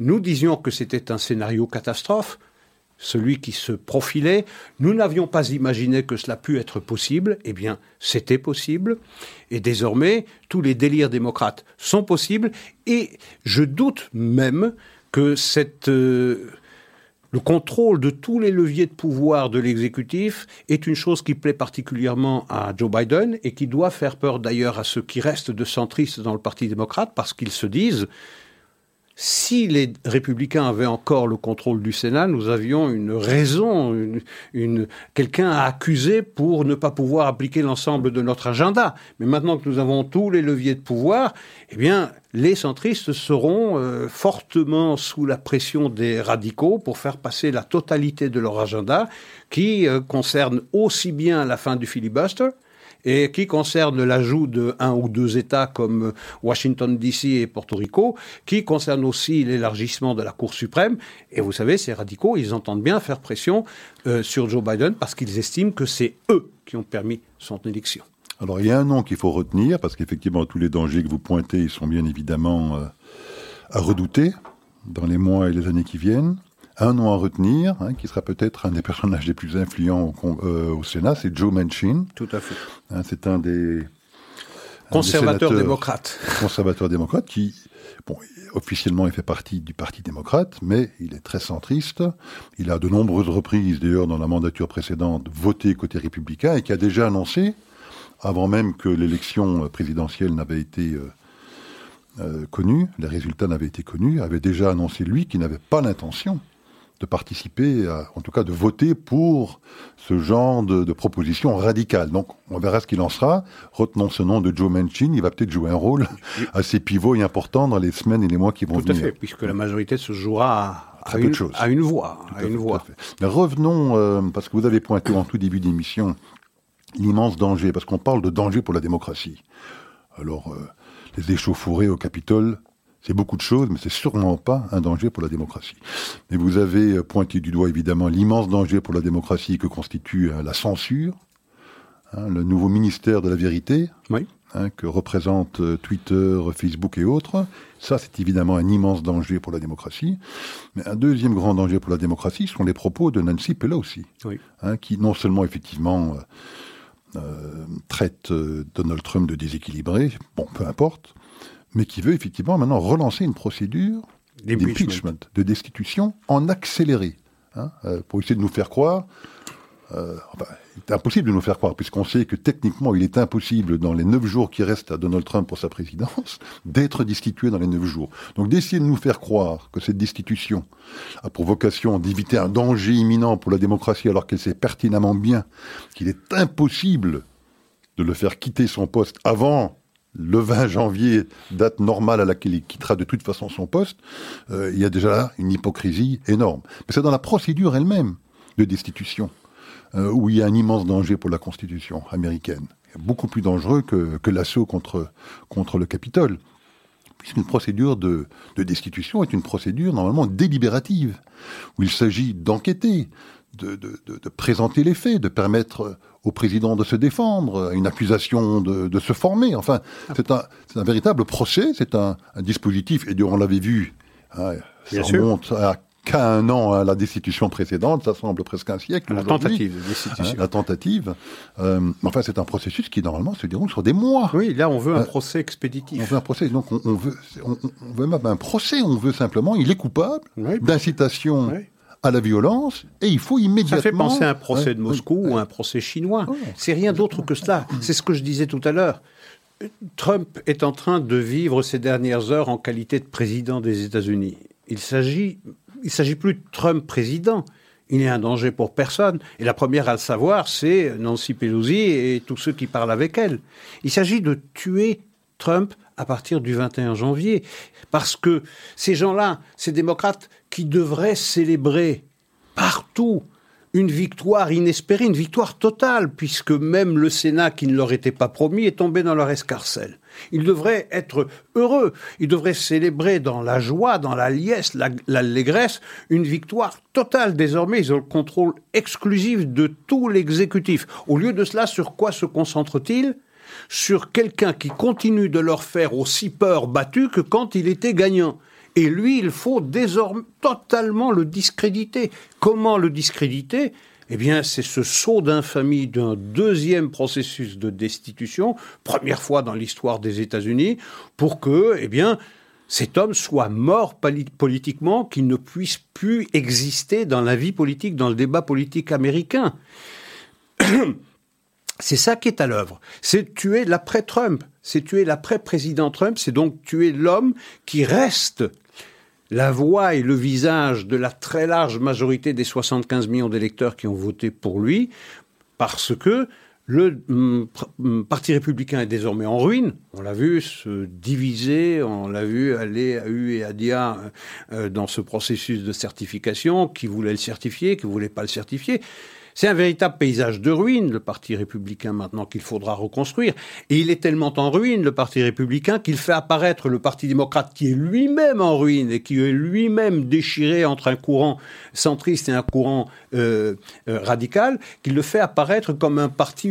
E: nous disions que c'était un scénario catastrophe celui qui se profilait. Nous n'avions pas imaginé que cela pût être possible. Eh bien, c'était possible. Et désormais, tous les délires démocrates sont possibles. Et je doute même que cette, euh, le contrôle de tous les leviers de pouvoir de l'exécutif est une chose qui plaît particulièrement à Joe Biden et qui doit faire peur d'ailleurs à ceux qui restent de centristes dans le Parti démocrate parce qu'ils se disent si les républicains avaient encore le contrôle du Sénat, nous avions une raison, quelqu'un à accuser pour ne pas pouvoir appliquer l'ensemble de notre agenda. Mais maintenant que nous avons tous les leviers de pouvoir, eh bien, les centristes seront euh, fortement sous la pression des radicaux pour faire passer la totalité de leur agenda, qui euh, concerne aussi bien la fin du filibuster, et qui concerne l'ajout de un ou deux États comme Washington DC et Porto Rico, qui concerne aussi l'élargissement de la Cour suprême. Et vous savez, ces radicaux, ils entendent bien faire pression euh, sur Joe Biden parce qu'ils estiment que c'est eux qui ont permis son élection.
D: Alors il y a un nom qu'il faut retenir parce qu'effectivement tous les dangers que vous pointez, ils sont bien évidemment euh, à redouter dans les mois et les années qui viennent. Un nom à retenir, hein, qui sera peut-être un des personnages les plus influents au, euh, Sénat, c'est Joe Manchin.
E: Tout à fait.
D: Hein, c'est un des
E: conservateurs démocrates.
D: Conservateur démocrate qui, bon, officiellement, il fait partie du Parti démocrate, mais il est très centriste. Il a de nombreuses reprises, d'ailleurs, dans la mandature précédente, voté côté républicain et qui a déjà annoncé, avant même que l'élection présidentielle n'avait été euh, euh, connue, les résultats n'avaient été connus, avait déjà annoncé lui qu'il n'avait pas l'intention de participer, en tout cas de voter pour ce genre de, de proposition radicale. Donc on verra ce qu'il en sera. Retenons ce nom de Joe Manchin, il va peut-être jouer un rôle assez pivot et important dans les semaines et les mois qui vont venir.
E: Tout à fait, puisque la majorité se jouera à, une, à une, voix. à une voix.
D: Mais revenons, euh, parce que vous avez pointé en tout début d'émission l'immense danger, parce qu'on parle de danger pour la démocratie. Alors, euh, les échauffourées au Capitole, c'est beaucoup de choses, mais c'est sûrement pas un danger pour la démocratie. Mais vous avez pointé du doigt évidemment l'immense danger pour la démocratie que constitue hein, la censure, hein, le nouveau ministère de la vérité, hein, que représentent euh, Twitter, Facebook et autres. Ça, c'est évidemment un immense danger pour la démocratie. Mais un deuxième grand danger pour la démocratie sont les propos de Nancy Pelosi, qui non seulement effectivement euh, euh, traite Donald Trump de déséquilibré, bon, peu importe, mais qui veut effectivement maintenant relancer une procédure d'impeachment, de destitution en accéléré, hein, euh, pour essayer de nous faire croire. Euh, enfin, c'est impossible de nous faire croire, puisqu'on sait que techniquement, il est impossible, dans les neuf jours qui restent à Donald Trump pour sa présidence, d'être destitué dans les neuf jours. Donc d'essayer de nous faire croire que cette destitution a pour vocation d'éviter un danger imminent pour la démocratie, alors qu'elle sait pertinemment bien qu'il est impossible de le faire quitter son poste avant le 20 janvier, date normale à laquelle il quittera de toute façon son poste, euh, il y a déjà là une hypocrisie énorme. Mais c'est dans la procédure elle-même de destitution euh, où il y a un immense danger pour la Constitution américaine. Beaucoup plus dangereux que, l'assaut contre, contre le Capitole. Puisqu'une procédure de, de destitution est une procédure normalement délibérative, où il s'agit d'enquêter, de, de, de, présenter les faits, de permettre au président de se défendre, à une accusation de, de se former. Enfin, c'est un, un, véritable procès, c'est un, un, dispositif, et on l'avait vu, hein, ça remonte à qu'à un an à la destitution précédente, ça semble presque un siècle.
E: La tentative de destitution.
D: Hein, la tentative. Euh, enfin, c'est un processus qui normalement se déroule sur des mois.
E: Oui, là, on veut un euh, procès expéditif.
D: On veut un procès. Donc, on, on veut, on, on, veut même un procès. On veut simplement, il est coupable d'incitation. À la violence et il faut immédiatement. Ça
E: fait penser à un procès de Moscou ou un procès chinois. c'est rien d'autre que cela. C'est ce que je disais tout à l'heure. Trump est en train de vivre ces dernières heures en qualité de président des États-Unis. Il s'agit il ne s'agit plus de Trump président. Il n'est un danger pour personne. Et la première à le savoir, c'est Nancy Pelosi et tous ceux qui parlent avec elle. Il s'agit de tuer Trump à partir du 21 janvier. Parce que ces gens-là, ces démocrates qui devraient célébrer partout une victoire inespérée, une victoire totale, puisque même le Sénat qui ne leur était pas promis est tombé dans leur escarcelle. Ils devraient être heureux, ils devraient célébrer dans la joie, dans la liesse, l'allégresse, une victoire totale. Désormais, ils ont le contrôle exclusif de tout l'exécutif. Au lieu de cela, sur quoi se concentrent-ils? Sur quelqu'un qui continue de leur faire aussi peur battu que quand il était gagnant. Et lui, il faut désormais totalement le discréditer. Comment le discréditer? Eh bien, c'est ce saut d'infamie d'un deuxième processus de destitution, première fois dans l'histoire des États-Unis, pour que, eh bien, cet homme soit mort politiquement, qu'il ne puisse plus exister dans la vie politique, dans le débat politique américain. C'est ça qui est à l'œuvre. C'est tuer l'après-Trump. C'est tuer l'après-président Trump. C'est donc tuer l'homme qui reste la voix et le visage de la très large majorité des 75 millions d'électeurs qui ont voté pour lui, parce que le mm, mm, Parti républicain est désormais en ruine. On l'a vu se diviser, on l'a vu aller à U et à Dia euh, dans ce processus de certification, qui voulait le certifier, qui voulait pas le certifier? C'est un véritable paysage de ruine, le Parti républicain, maintenant qu'il faudra reconstruire. Et il est tellement en ruine, le Parti républicain, qu'il fait apparaître le Parti démocrate, qui est lui-même en ruine et qui est lui-même déchiré entre un courant centriste et un courant euh, euh, radical, qu'il le fait apparaître comme un parti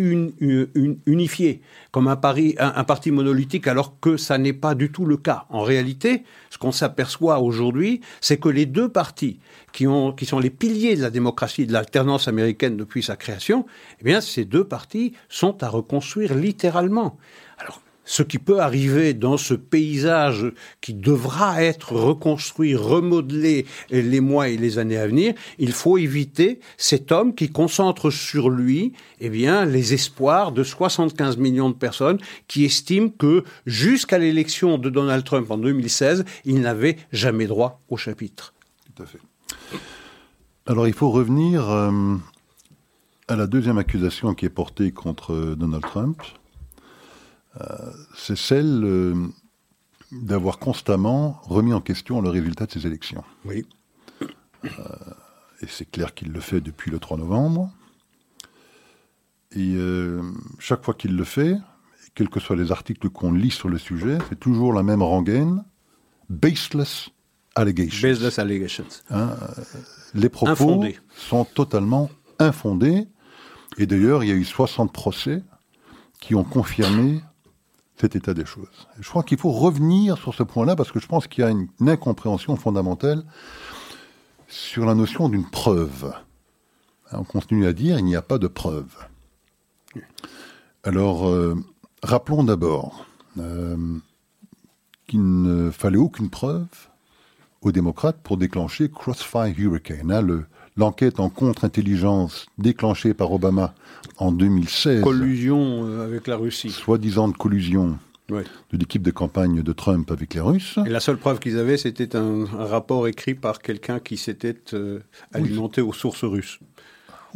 E: unifié, comme un, un parti monolithique, alors que ça n'est pas du tout le cas. En réalité, ce qu'on s'aperçoit aujourd'hui, c'est que les deux partis qui, ont, qui sont les piliers de la démocratie, de l'alternance américaine depuis sa création, eh bien, ces deux partis sont à reconstruire littéralement. Alors, ce qui peut arriver dans ce paysage qui devra être reconstruit, remodelé les mois et les années à venir, il faut éviter cet homme qui concentre sur lui, eh bien, les espoirs de 75 millions de personnes qui estiment que jusqu'à l'élection de Donald Trump en 2016, il n'avait jamais droit au chapitre.
D: Tout à fait. Alors il faut revenir euh, à la deuxième accusation qui est portée contre euh, Donald Trump. Euh, c'est celle d'avoir constamment remis en question le résultat de ces élections.
E: Oui.
D: et c'est clair qu'il le fait depuis le 3 novembre. Et chaque fois qu'il le fait, quels que soient les articles qu'on lit sur le sujet, c'est toujours la même rengaine, baseless allegations.
E: Baseless allegations.
D: Hein, les propos sont totalement infondés. Et d'ailleurs, il y a eu 60 procès qui ont confirmé cet état des choses. Je crois qu'il faut revenir sur ce point-là parce que je pense qu'il y a une, incompréhension fondamentale sur la notion d'une preuve. On continue à dire il n'y a pas de preuve. Alors, euh, rappelons d'abord euh, qu'il ne fallait aucune preuve aux démocrates pour déclencher Crossfire Hurricane. Hein, l'enquête en contre-intelligence déclenchée par Obama en 2016.
E: Collusion euh, avec la Russie.
D: Soi-disant de collusion de l'équipe de campagne de Trump avec les Russes.
E: Et la seule preuve qu'ils avaient, c'était un, rapport écrit par quelqu'un qui s'était euh, alimenté aux sources russes.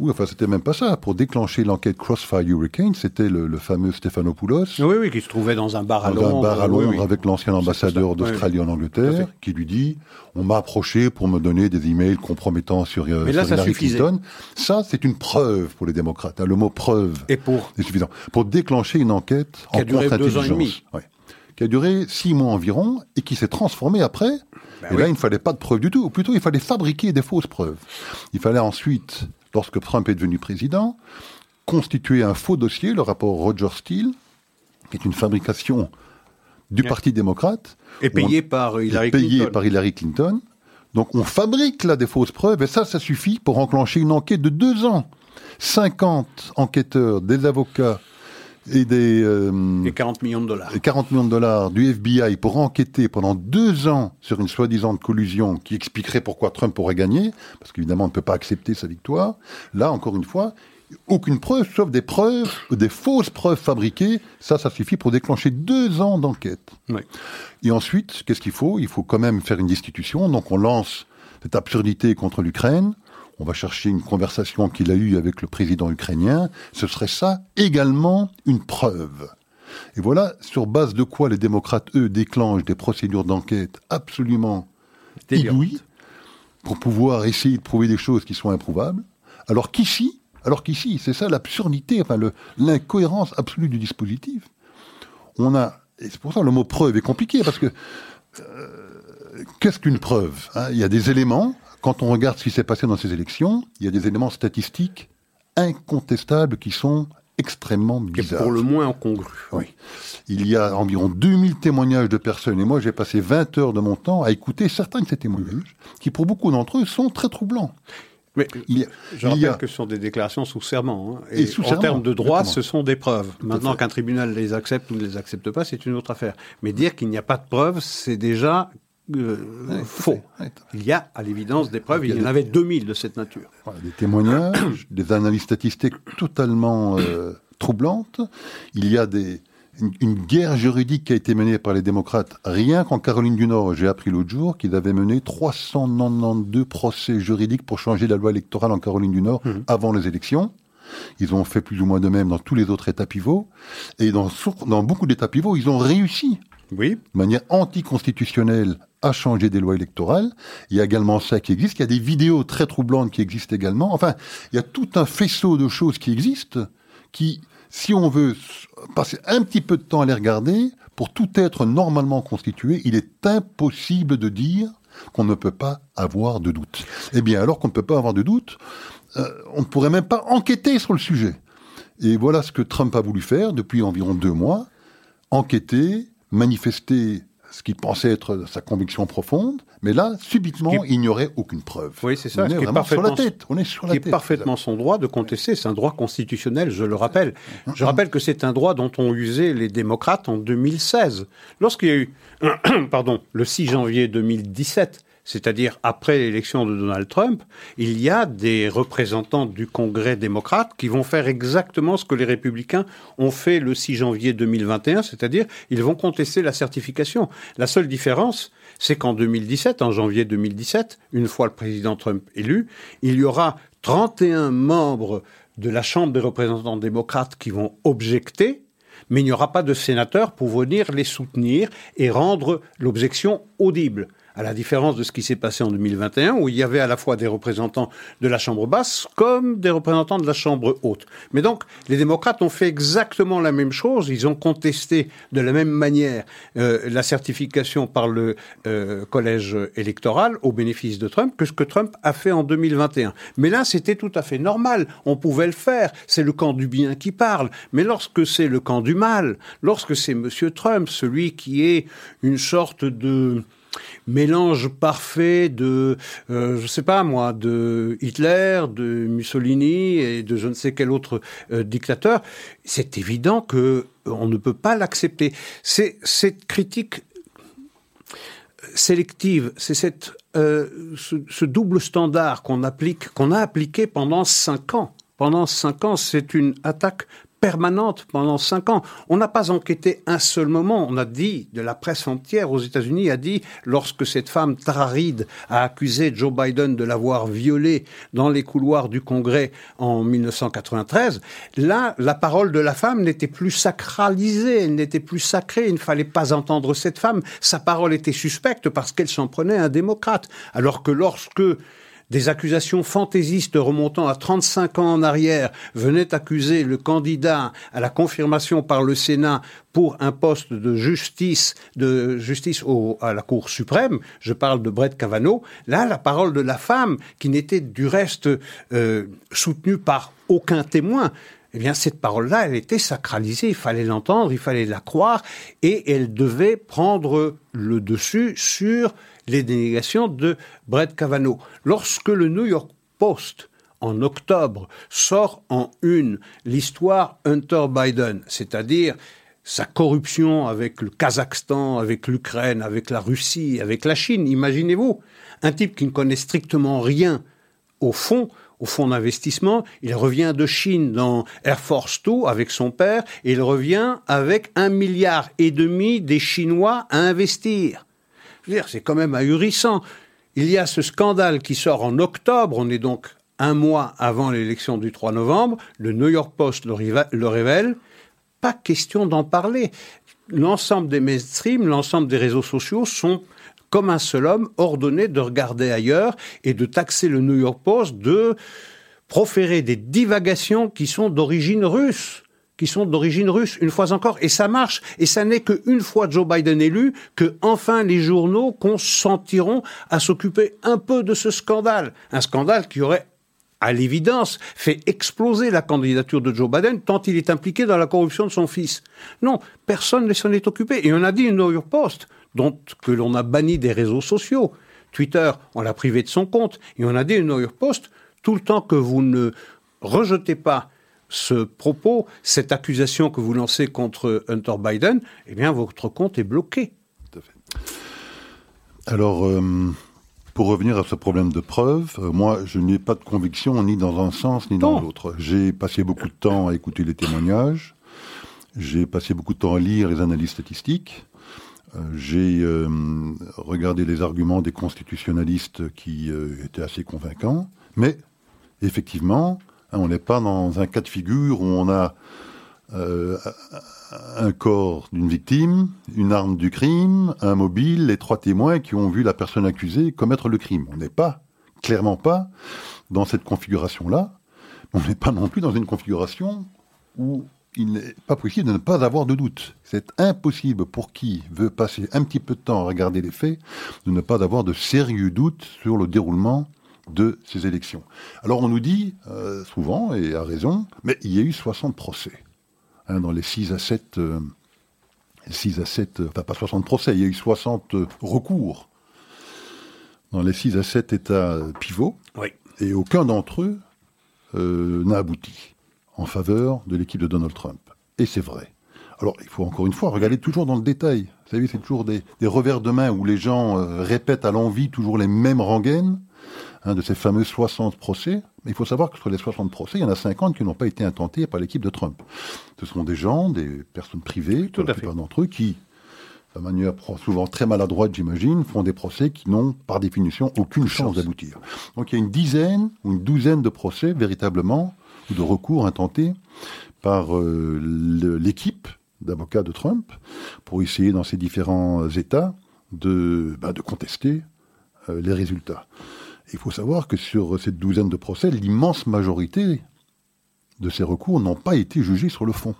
D: Oui, enfin, c'était même pas ça. Pour déclencher l'enquête Crossfire Hurricane, c'était le, fameux Stéphanopoulos.
E: Oui, oui, qui se trouvait dans un bar à Londres.
D: un bar à Londres avec l'ancien ambassadeur d'Australie en Angleterre, qui lui dit on m'a approché pour me donner des emails compromettants sur, euh,
E: Mais là, ça
D: Hillary Clinton. Ça, c'est une preuve pour les démocrates. Hein. Le mot preuve
E: et pour
D: est suffisant. Pour déclencher une enquête
E: qui en contre-intelligence.
D: Ouais qui a duré six mois environ et qui s'est transformé après. et là, il ne fallait pas de preuves du tout. Ou plutôt, il fallait fabriquer des fausses preuves. Il fallait ensuite, lorsque Trump est devenu président, constituer un faux dossier, le rapport Roger Steele, qui est une fabrication du Parti démocrate.
E: Et payé par Hillary
D: payé
E: Clinton.
D: par Hillary Clinton. Donc on fabrique là des fausses preuves et ça, ça suffit pour enclencher une enquête de deux ans. 50 enquêteurs, des avocats et des... euh,
E: Et 40 millions de dollars.
D: et 40 millions de dollars du FBI pour enquêter pendant deux ans sur une soi-disant collusion qui expliquerait pourquoi Trump aurait gagné, parce qu'évidemment on ne peut pas accepter sa victoire. Là, encore une fois, aucune preuve, sauf des preuves, des fausses preuves fabriquées. Ça, ça suffit pour déclencher deux ans d'enquête.
E: Oui.
D: Et ensuite, qu'est-ce qu'il faut? Il faut quand même faire une destitution. Donc on lance cette absurdité contre l'Ukraine. On va chercher une conversation qu'il a eue avec le président ukrainien. Ce serait ça également une preuve. Et voilà sur base de quoi les démocrates, eux, déclenchent des procédures d'enquête absolument inouïes pour pouvoir essayer de prouver des choses qui sont improuvables. Alors qu'ici, alors qu'ici, c'est ça l'absurdité, enfin l'incohérence absolue du dispositif. On a, et c'est pour ça que le mot preuve est compliqué parce que euh, qu'est-ce qu'une preuve hein? Il y a des éléments. Quand on regarde ce qui s'est passé dans ces élections, il y a des éléments statistiques incontestables qui sont extrêmement bizarres.
E: pour le moins incongru.
D: Oui. Il y a environ 2000 témoignages de personnes, et moi j'ai passé 20 heures de mon temps à écouter certains de ces témoignages, qui pour beaucoup d'entre eux sont très troublants.
E: Mais
D: Il a,
E: je rappelle
D: a-
E: que ce sont des déclarations sous serment. hein.
D: Et
E: Et,
D: sous
E: en termes de droit,
D: exactement.
E: ce sont des preuves. Maintenant qu'un tribunal les accepte ou ne les accepte pas, c'est une autre affaire. Mais dire qu'il n'y a pas de preuves, c'est déjà euh,
D: Ouais,
E: faux.
D: ouais.
E: Il y a à l'évidence des preuves.
D: Il y
E: Il
D: a
E: y en
D: des-
E: avait 2000 de cette nature.
D: Voilà, des témoignages, des analyses statistiques totalement euh, troublantes. Il y a des, une, une guerre juridique qui a été menée par les démocrates. Rien qu'en Caroline du Nord, j'ai appris l'autre jour qu'ils avaient mené 392 procès juridiques pour changer la loi électorale en Caroline du Nord avant les élections. Ils ont fait plus ou moins de même dans tous les autres États pivots. Et dans beaucoup d'États pivots, ils ont réussi
E: Oui.
D: de manière anticonstitutionnelle à changer des lois électorales. Il y a également ça qui existe. Il y a des vidéos très troublantes qui existent également. Enfin, il y a tout un faisceau de choses qui existent qui, si on veut passer un petit peu de temps à les regarder, pour tout être normalement constitué, il est impossible de dire qu'on ne peut pas avoir de doute. Eh bien, alors qu'on ne peut pas avoir de doute, euh, on ne pourrait même pas enquêter sur le sujet. Et voilà ce que Trump a voulu faire depuis environ deux mois enquêter, manifester ce qu'il pensait être sa conviction profonde, mais là, subitement, il n'y aurait aucune preuve.
E: Oui, c'est ça.
D: On est
E: est
D: vraiment sur la tête. On est sur
E: qui
D: la
E: est
D: tête.
E: parfaitement son droit de contester. C'est un droit constitutionnel, je le rappelle. Je rappelle que c'est un droit dont ont usé les démocrates en 2016. Lorsqu'il y a eu, pardon, le 6 janvier 2017, c'est-à-dire après l'élection de Donald Trump, il y a des représentants du Congrès démocrate qui vont faire exactement ce que les républicains ont fait le 6 janvier 2021, c'est-à-dire ils vont contester la certification. La seule différence, c'est qu'en 2017, en janvier 2017, une fois le président Trump élu, il y aura 31 membres de la Chambre des représentants démocrates qui vont objecter, mais il n'y aura pas de sénateurs pour venir les soutenir et rendre l'objection audible. À la différence de ce qui s'est passé en 2021, où il y avait à la fois des représentants de la Chambre basse comme des représentants de la Chambre haute. Mais donc, les démocrates ont fait exactement la même chose. Ils ont contesté de la même manière euh, la certification par le euh, collège électoral au bénéfice de Trump que ce que Trump a fait en 2021. Mais là, c'était tout à fait normal. On pouvait le faire. C'est le camp du bien qui parle. Mais lorsque c'est le camp du mal, lorsque c'est Monsieur Trump, celui qui est une sorte de mélange parfait de, euh, je sais pas moi, de Hitler, de Mussolini et de je ne sais quel autre euh, dictateur, c'est évident que on ne peut pas l'accepter. C'est cette critique sélective, c'est cette euh, ce, ce double standard qu'on applique, qu'on a appliqué pendant cinq ans. Pendant cinq ans, c'est une attaque permanente pendant cinq ans. On n'a pas enquêté un seul moment. On a dit, de la presse entière aux États-Unis a dit, lorsque cette femme Tara Reid a accusé Joe Biden de l'avoir violée dans les couloirs du Congrès en 1993, là, la parole de la femme n'était plus sacralisée, elle n'était plus sacrée. Il ne fallait pas entendre cette femme. Sa parole était suspecte parce qu'elle s'en prenait à un démocrate. Alors que lorsque des accusations fantaisistes remontant à 35 ans en arrière venaient accuser le candidat à la confirmation par le Sénat pour un poste de justice, de justice à la Cour suprême, je parle de Brett Kavanaugh, là, la parole de la femme, qui n'était du reste euh, soutenue par aucun témoin, eh bien, cette parole-là, elle était sacralisée. Il fallait l'entendre, il fallait la croire, et elle devait prendre le dessus sur les dénégations de Brett Kavanaugh. Lorsque le New York Post en octobre sort en une l'histoire Hunter Biden, c'est-à-dire sa corruption avec le Kazakhstan, avec l'Ukraine, avec la Russie, avec la Chine, imaginez-vous, un type qui ne connaît strictement rien au fond, au fonds d'investissement, il revient de Chine dans Air Force 2 avec son père, et il revient avec un milliard et demi des Chinois à investir c'est quand même ahurissant. Il y a ce scandale qui sort en octobre, on est donc un mois avant l'élection du 3 novembre, le New York Post le, le révèle, pas question d'en parler. L'ensemble des mainstreams, l'ensemble des réseaux sociaux sont comme un seul homme ordonnés de regarder ailleurs et de taxer le New York Post de proférer des divagations qui sont d'origine russe qui sont d'origine russe, une fois encore, et ça marche. Et ça n'est qu'une fois Joe Biden élu que enfin les journaux consentiront à s'occuper un peu de ce scandale. Un scandale qui aurait à l'évidence, fait exploser la candidature de Joe Biden tant il est impliqué dans la corruption de son fils. Non, personne ne s'en est occupé. Et on a dit une New York Post, dont que l'on a banni des réseaux sociaux. Twitter, on l'a privé de son compte. Et on a dit une New York Post, tout le temps que vous ne rejetez pas ce propos, cette accusation que vous lancez contre Hunter Biden, eh bien, votre compte est bloqué. Tout à
D: fait. Alors, euh, pour revenir à ce problème de preuve, euh, moi, je n'ai pas de conviction ni dans un sens ni dans l'autre. J'ai passé beaucoup de temps à écouter les témoignages. J'ai passé beaucoup de temps à lire les analyses statistiques. Euh, j'ai regardé les arguments des constitutionnalistes qui étaient assez convaincants. Mais, effectivement, on n'est pas dans un cas de figure où on a euh, un corps d'une victime, une arme du crime, un mobile, les trois témoins qui ont vu la personne accusée commettre le crime. On n'est pas, clairement pas, dans cette configuration-là. On n'est pas non plus dans une configuration où il n'est pas possible de ne pas avoir de doute. C'est impossible pour qui veut passer un petit peu de temps à regarder les faits de ne pas avoir de sérieux doutes sur le déroulement de ces élections. Alors on nous dit euh, souvent, et à raison, mais il y a eu 60 procès. Hein, dans les 6 à 7, 6 euh, à 7, enfin pas 60 procès, il y a eu 60 euh, recours dans les 6 à 7 États pivots, et aucun d'entre eux n'a abouti en faveur de l'équipe de Donald Trump. Et c'est vrai. Alors, il faut encore une fois regarder toujours dans le détail. Vous savez, c'est toujours des, revers de main où les gens répètent à l'envie toujours les mêmes rengaines de ces fameux 60 procès. Mais il faut savoir que sur les 60 procès, il y en a 50 qui n'ont pas été intentés par l'équipe de Trump. Ce sont des gens, des personnes privées, Tout la plupart d'entre eux, qui, de manière souvent très maladroite, j'imagine, font des procès qui n'ont, par définition, aucune chance d'aboutir. Donc il y a une dizaine ou une douzaine de procès, véritablement, ou de recours intentés par euh, l'équipe d'avocats de Trump pour essayer, dans ces différents États, de, bah, de contester euh, les résultats. Il faut savoir que sur cette douzaine de procès, l'immense majorité de ces recours n'ont pas été jugés sur le fond.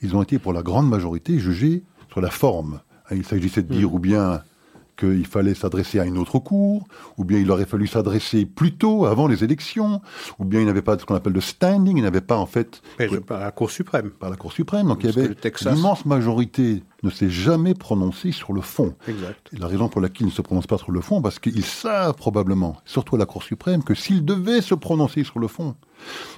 D: Ils ont été pour la grande majorité jugés sur la forme. Il s'agissait de dire hmm. ou bien qu'il fallait s'adresser à une autre cour, ou bien il aurait fallu s'adresser plus tôt, avant les élections, ou bien il n'avait pas ce qu'on appelle le standing, il n'avait pas en fait...
E: par la Cour suprême.
D: Par la Cour suprême, donc il y avait l'immense majorité ne s'est jamais prononcée sur le fond.
E: Exact.
D: Et la raison pour laquelle ils ne se prononcent pas sur le fond, parce qu'ils savent probablement, surtout à la Cour suprême, que s'ils devaient se prononcer sur le fond,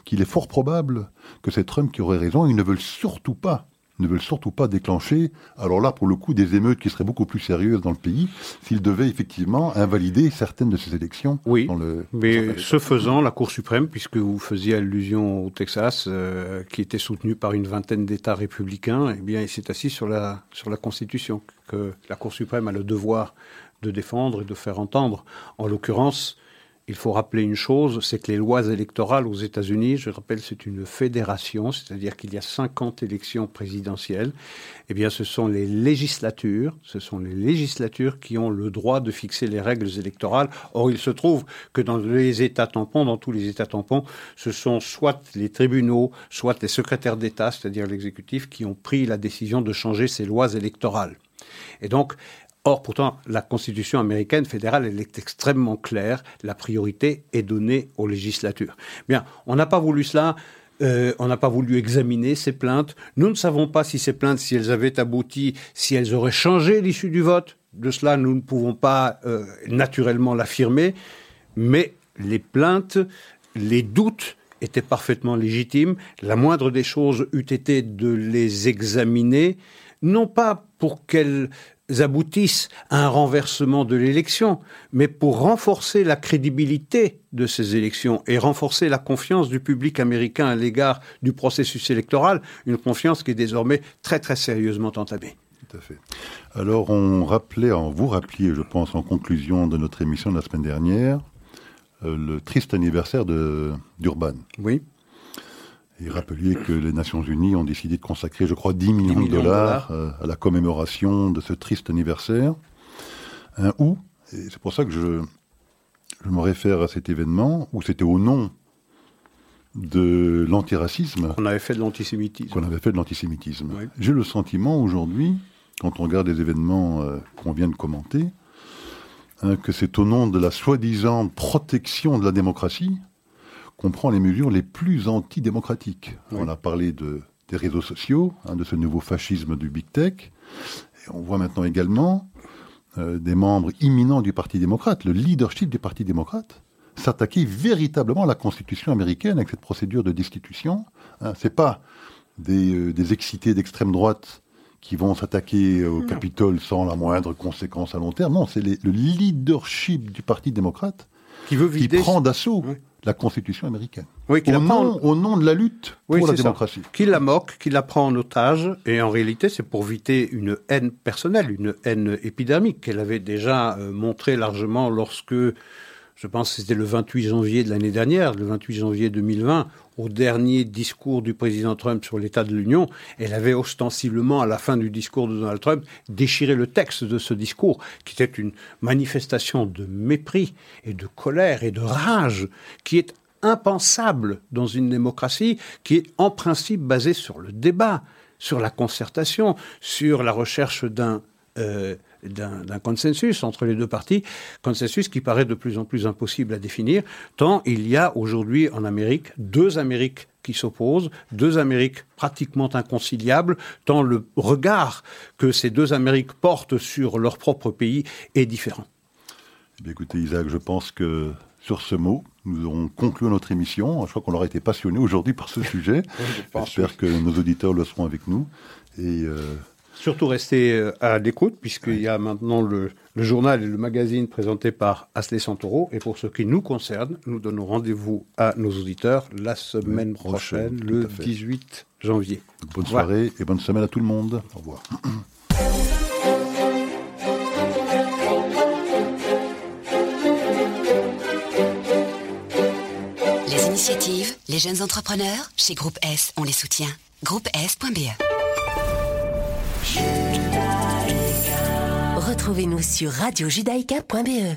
D: qu'il est fort probable que c'est Trump qui aurait raison, ils ne veulent surtout pas ne veulent surtout pas déclencher, alors là, pour le coup, des émeutes qui seraient beaucoup plus sérieuses dans le pays, s'ils devaient effectivement invalider certaines de ces élections.
E: Oui, mais ce faisant, la Cour suprême, puisque vous faisiez allusion au Texas, euh, qui était soutenu par une vingtaine d'États républicains, eh bien, il s'est assis sur la, sur la Constitution, que la Cour suprême a le devoir de défendre et de faire entendre. En l'occurrence, il faut rappeler une chose, c'est que les lois électorales aux États-Unis, je rappelle, c'est une fédération, c'est-à-dire qu'il y a 50 élections présidentielles. Eh bien, ce sont les législatures, ce sont les législatures qui ont le droit de fixer les règles électorales. Or, il se trouve que dans les États tampons, dans tous les États tampons, ce sont soit les tribunaux, soit les secrétaires d'État, c'est-à-dire l'exécutif, qui ont pris la décision de changer ces lois électorales. Et donc, Or, pourtant, la Constitution américaine fédérale, elle est extrêmement claire. La priorité est donnée aux législatures. Bien, on n'a pas voulu cela. Euh, on n'a pas voulu examiner ces plaintes. Nous ne savons pas si ces plaintes, si elles avaient abouti, si elles auraient changé l'issue du vote. De cela, nous ne pouvons pas euh, naturellement l'affirmer. Mais les plaintes, les doutes étaient parfaitement légitimes. La moindre des choses eût été de les examiner, non pas pour qu'elles aboutissent à un renversement de l'élection, mais pour renforcer la crédibilité de ces élections et renforcer la confiance du public américain à l'égard du processus électoral, une confiance qui est désormais très très sérieusement entamée.
D: Tout à fait. Alors on rappelait, vous rappeliez, je pense, en conclusion de notre émission de la semaine dernière, euh, le triste anniversaire d'Urban.
E: Oui.
D: Et rappeliez que les Nations Unies ont décidé de consacrer, je crois, 10 millions, de dollars, euh, à la commémoration de ce triste anniversaire. Un où, et c'est pour ça que je, je me réfère à cet événement, où c'était au nom de l'antiracisme.
E: Qu'on avait fait de l'antisémitisme.
D: Qu'on avait fait de l'antisémitisme. J'ai le sentiment aujourd'hui, quand on regarde les événements euh, qu'on vient de commenter, hein, que c'est au nom de la soi-disant protection de la démocratie qu'on prend les mesures les plus antidémocratiques. On a parlé de, des réseaux sociaux, hein, de ce nouveau fascisme du big tech. Et on voit maintenant également euh, des membres imminents du Parti démocrate, le leadership du Parti démocrate, s'attaquer véritablement à la Constitution américaine avec cette procédure de destitution. Hein, c'est pas des, euh, des excités d'extrême droite qui vont s'attaquer au Capitole sans la moindre conséquence à long terme. Non, c'est le leadership du Parti démocrate
E: qui, veut
D: qui prend d'assaut la Constitution américaine. Oui, au, nom, au, nom, de la lutte pour la démocratie.
E: Qui la moque, qui la prend en otage, et en réalité, c'est pour éviter une haine personnelle, une haine épidermique qu'elle avait déjà euh, montré largement lorsque, je pense que c'était le 28 janvier de l'année dernière, le 28 janvier 2020, au dernier discours du président Trump sur l'état de l'Union, elle avait ostensiblement, à la fin du discours de Donald Trump, déchiré le texte de ce discours, qui était une manifestation de mépris et de colère et de rage, qui est impensable dans une démocratie qui est en principe basée sur le débat, sur la concertation, sur la recherche d'un euh, d'un consensus entre les deux parties, consensus qui paraît de plus en plus impossible à définir, tant il y a aujourd'hui en Amérique deux Amériques qui s'opposent, deux Amériques pratiquement inconciliables, tant le regard que ces deux Amériques portent sur leur propre pays est différent.
D: Eh écoutez Isaac, je pense que sur ce mot, nous aurons conclu notre émission. Je crois qu'on aura été passionnés aujourd'hui par ce sujet. J'espère que nos auditeurs le seront avec nous. Et euh,
E: Surtout rester euh, à l'écoute, puisqu'il y a maintenant le, journal et le magazine présenté par Asley Santoro. Et pour ce qui nous concerne, nous donnons rendez-vous à nos auditeurs la semaine prochaine, le 18 janvier.
D: Bonne soirée et bonne semaine à tout le monde. Au revoir.
A: Les initiatives, les jeunes entrepreneurs, chez Groupe S, on les soutient. Groupe S.be Retrouvez-nous sur radiojudaïka.be.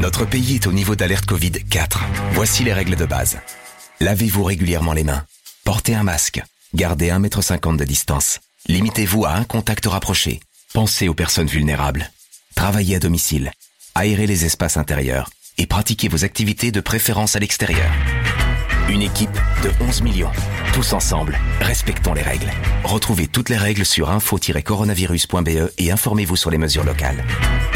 F: Notre pays est au niveau d'alerte Covid 4. Voici les règles de base. Lavez-vous régulièrement les mains. Portez un masque. Gardez 1,50 m de distance. Limitez-vous à un contact rapproché. Pensez aux personnes vulnérables. Travaillez à domicile. Aérez les espaces intérieurs. Et pratiquez vos activités de préférence à l'extérieur. Une équipe de 11 millions. Tous ensemble, respectons les règles. Retrouvez toutes les règles sur info-coronavirus.be et informez-vous sur les mesures locales.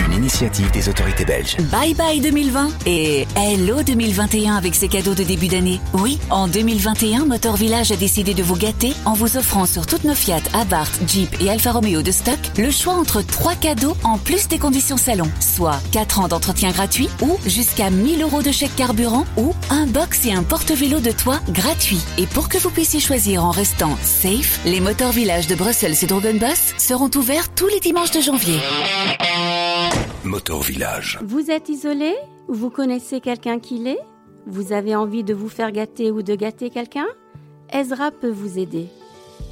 F: Une initiative des autorités belges.
G: Bye bye 2020 et hello 2021 avec ses cadeaux de début d'année. Oui, en 2021, Motor Village a décidé de vous gâter en vous offrant sur toutes nos Fiat, Abarth, Jeep et Alfa Romeo de stock le choix entre trois cadeaux en plus des conditions salon, soit 4 ans d'entretien gratuit ou jusqu'à 1000 euros de chèque carburant ou un box et un porte-vélo de toit gratuit. Et pour que vous puissiez choisir en restant safe, les Motor Village de Bruxelles et Drogenbos seront ouverts tous les dimanches de janvier.
C: Motor Village.
H: Vous êtes isolé? Ou vous connaissez quelqu'un qui l'est? Vous avez envie de vous faire gâter ou de gâter quelqu'un? Ezra peut vous aider.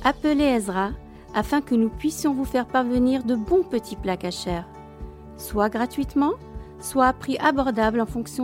H: Appelez Ezra afin que nous puissions vous faire parvenir de bons petits plats cachers, soit gratuitement, soit à prix abordable en fonction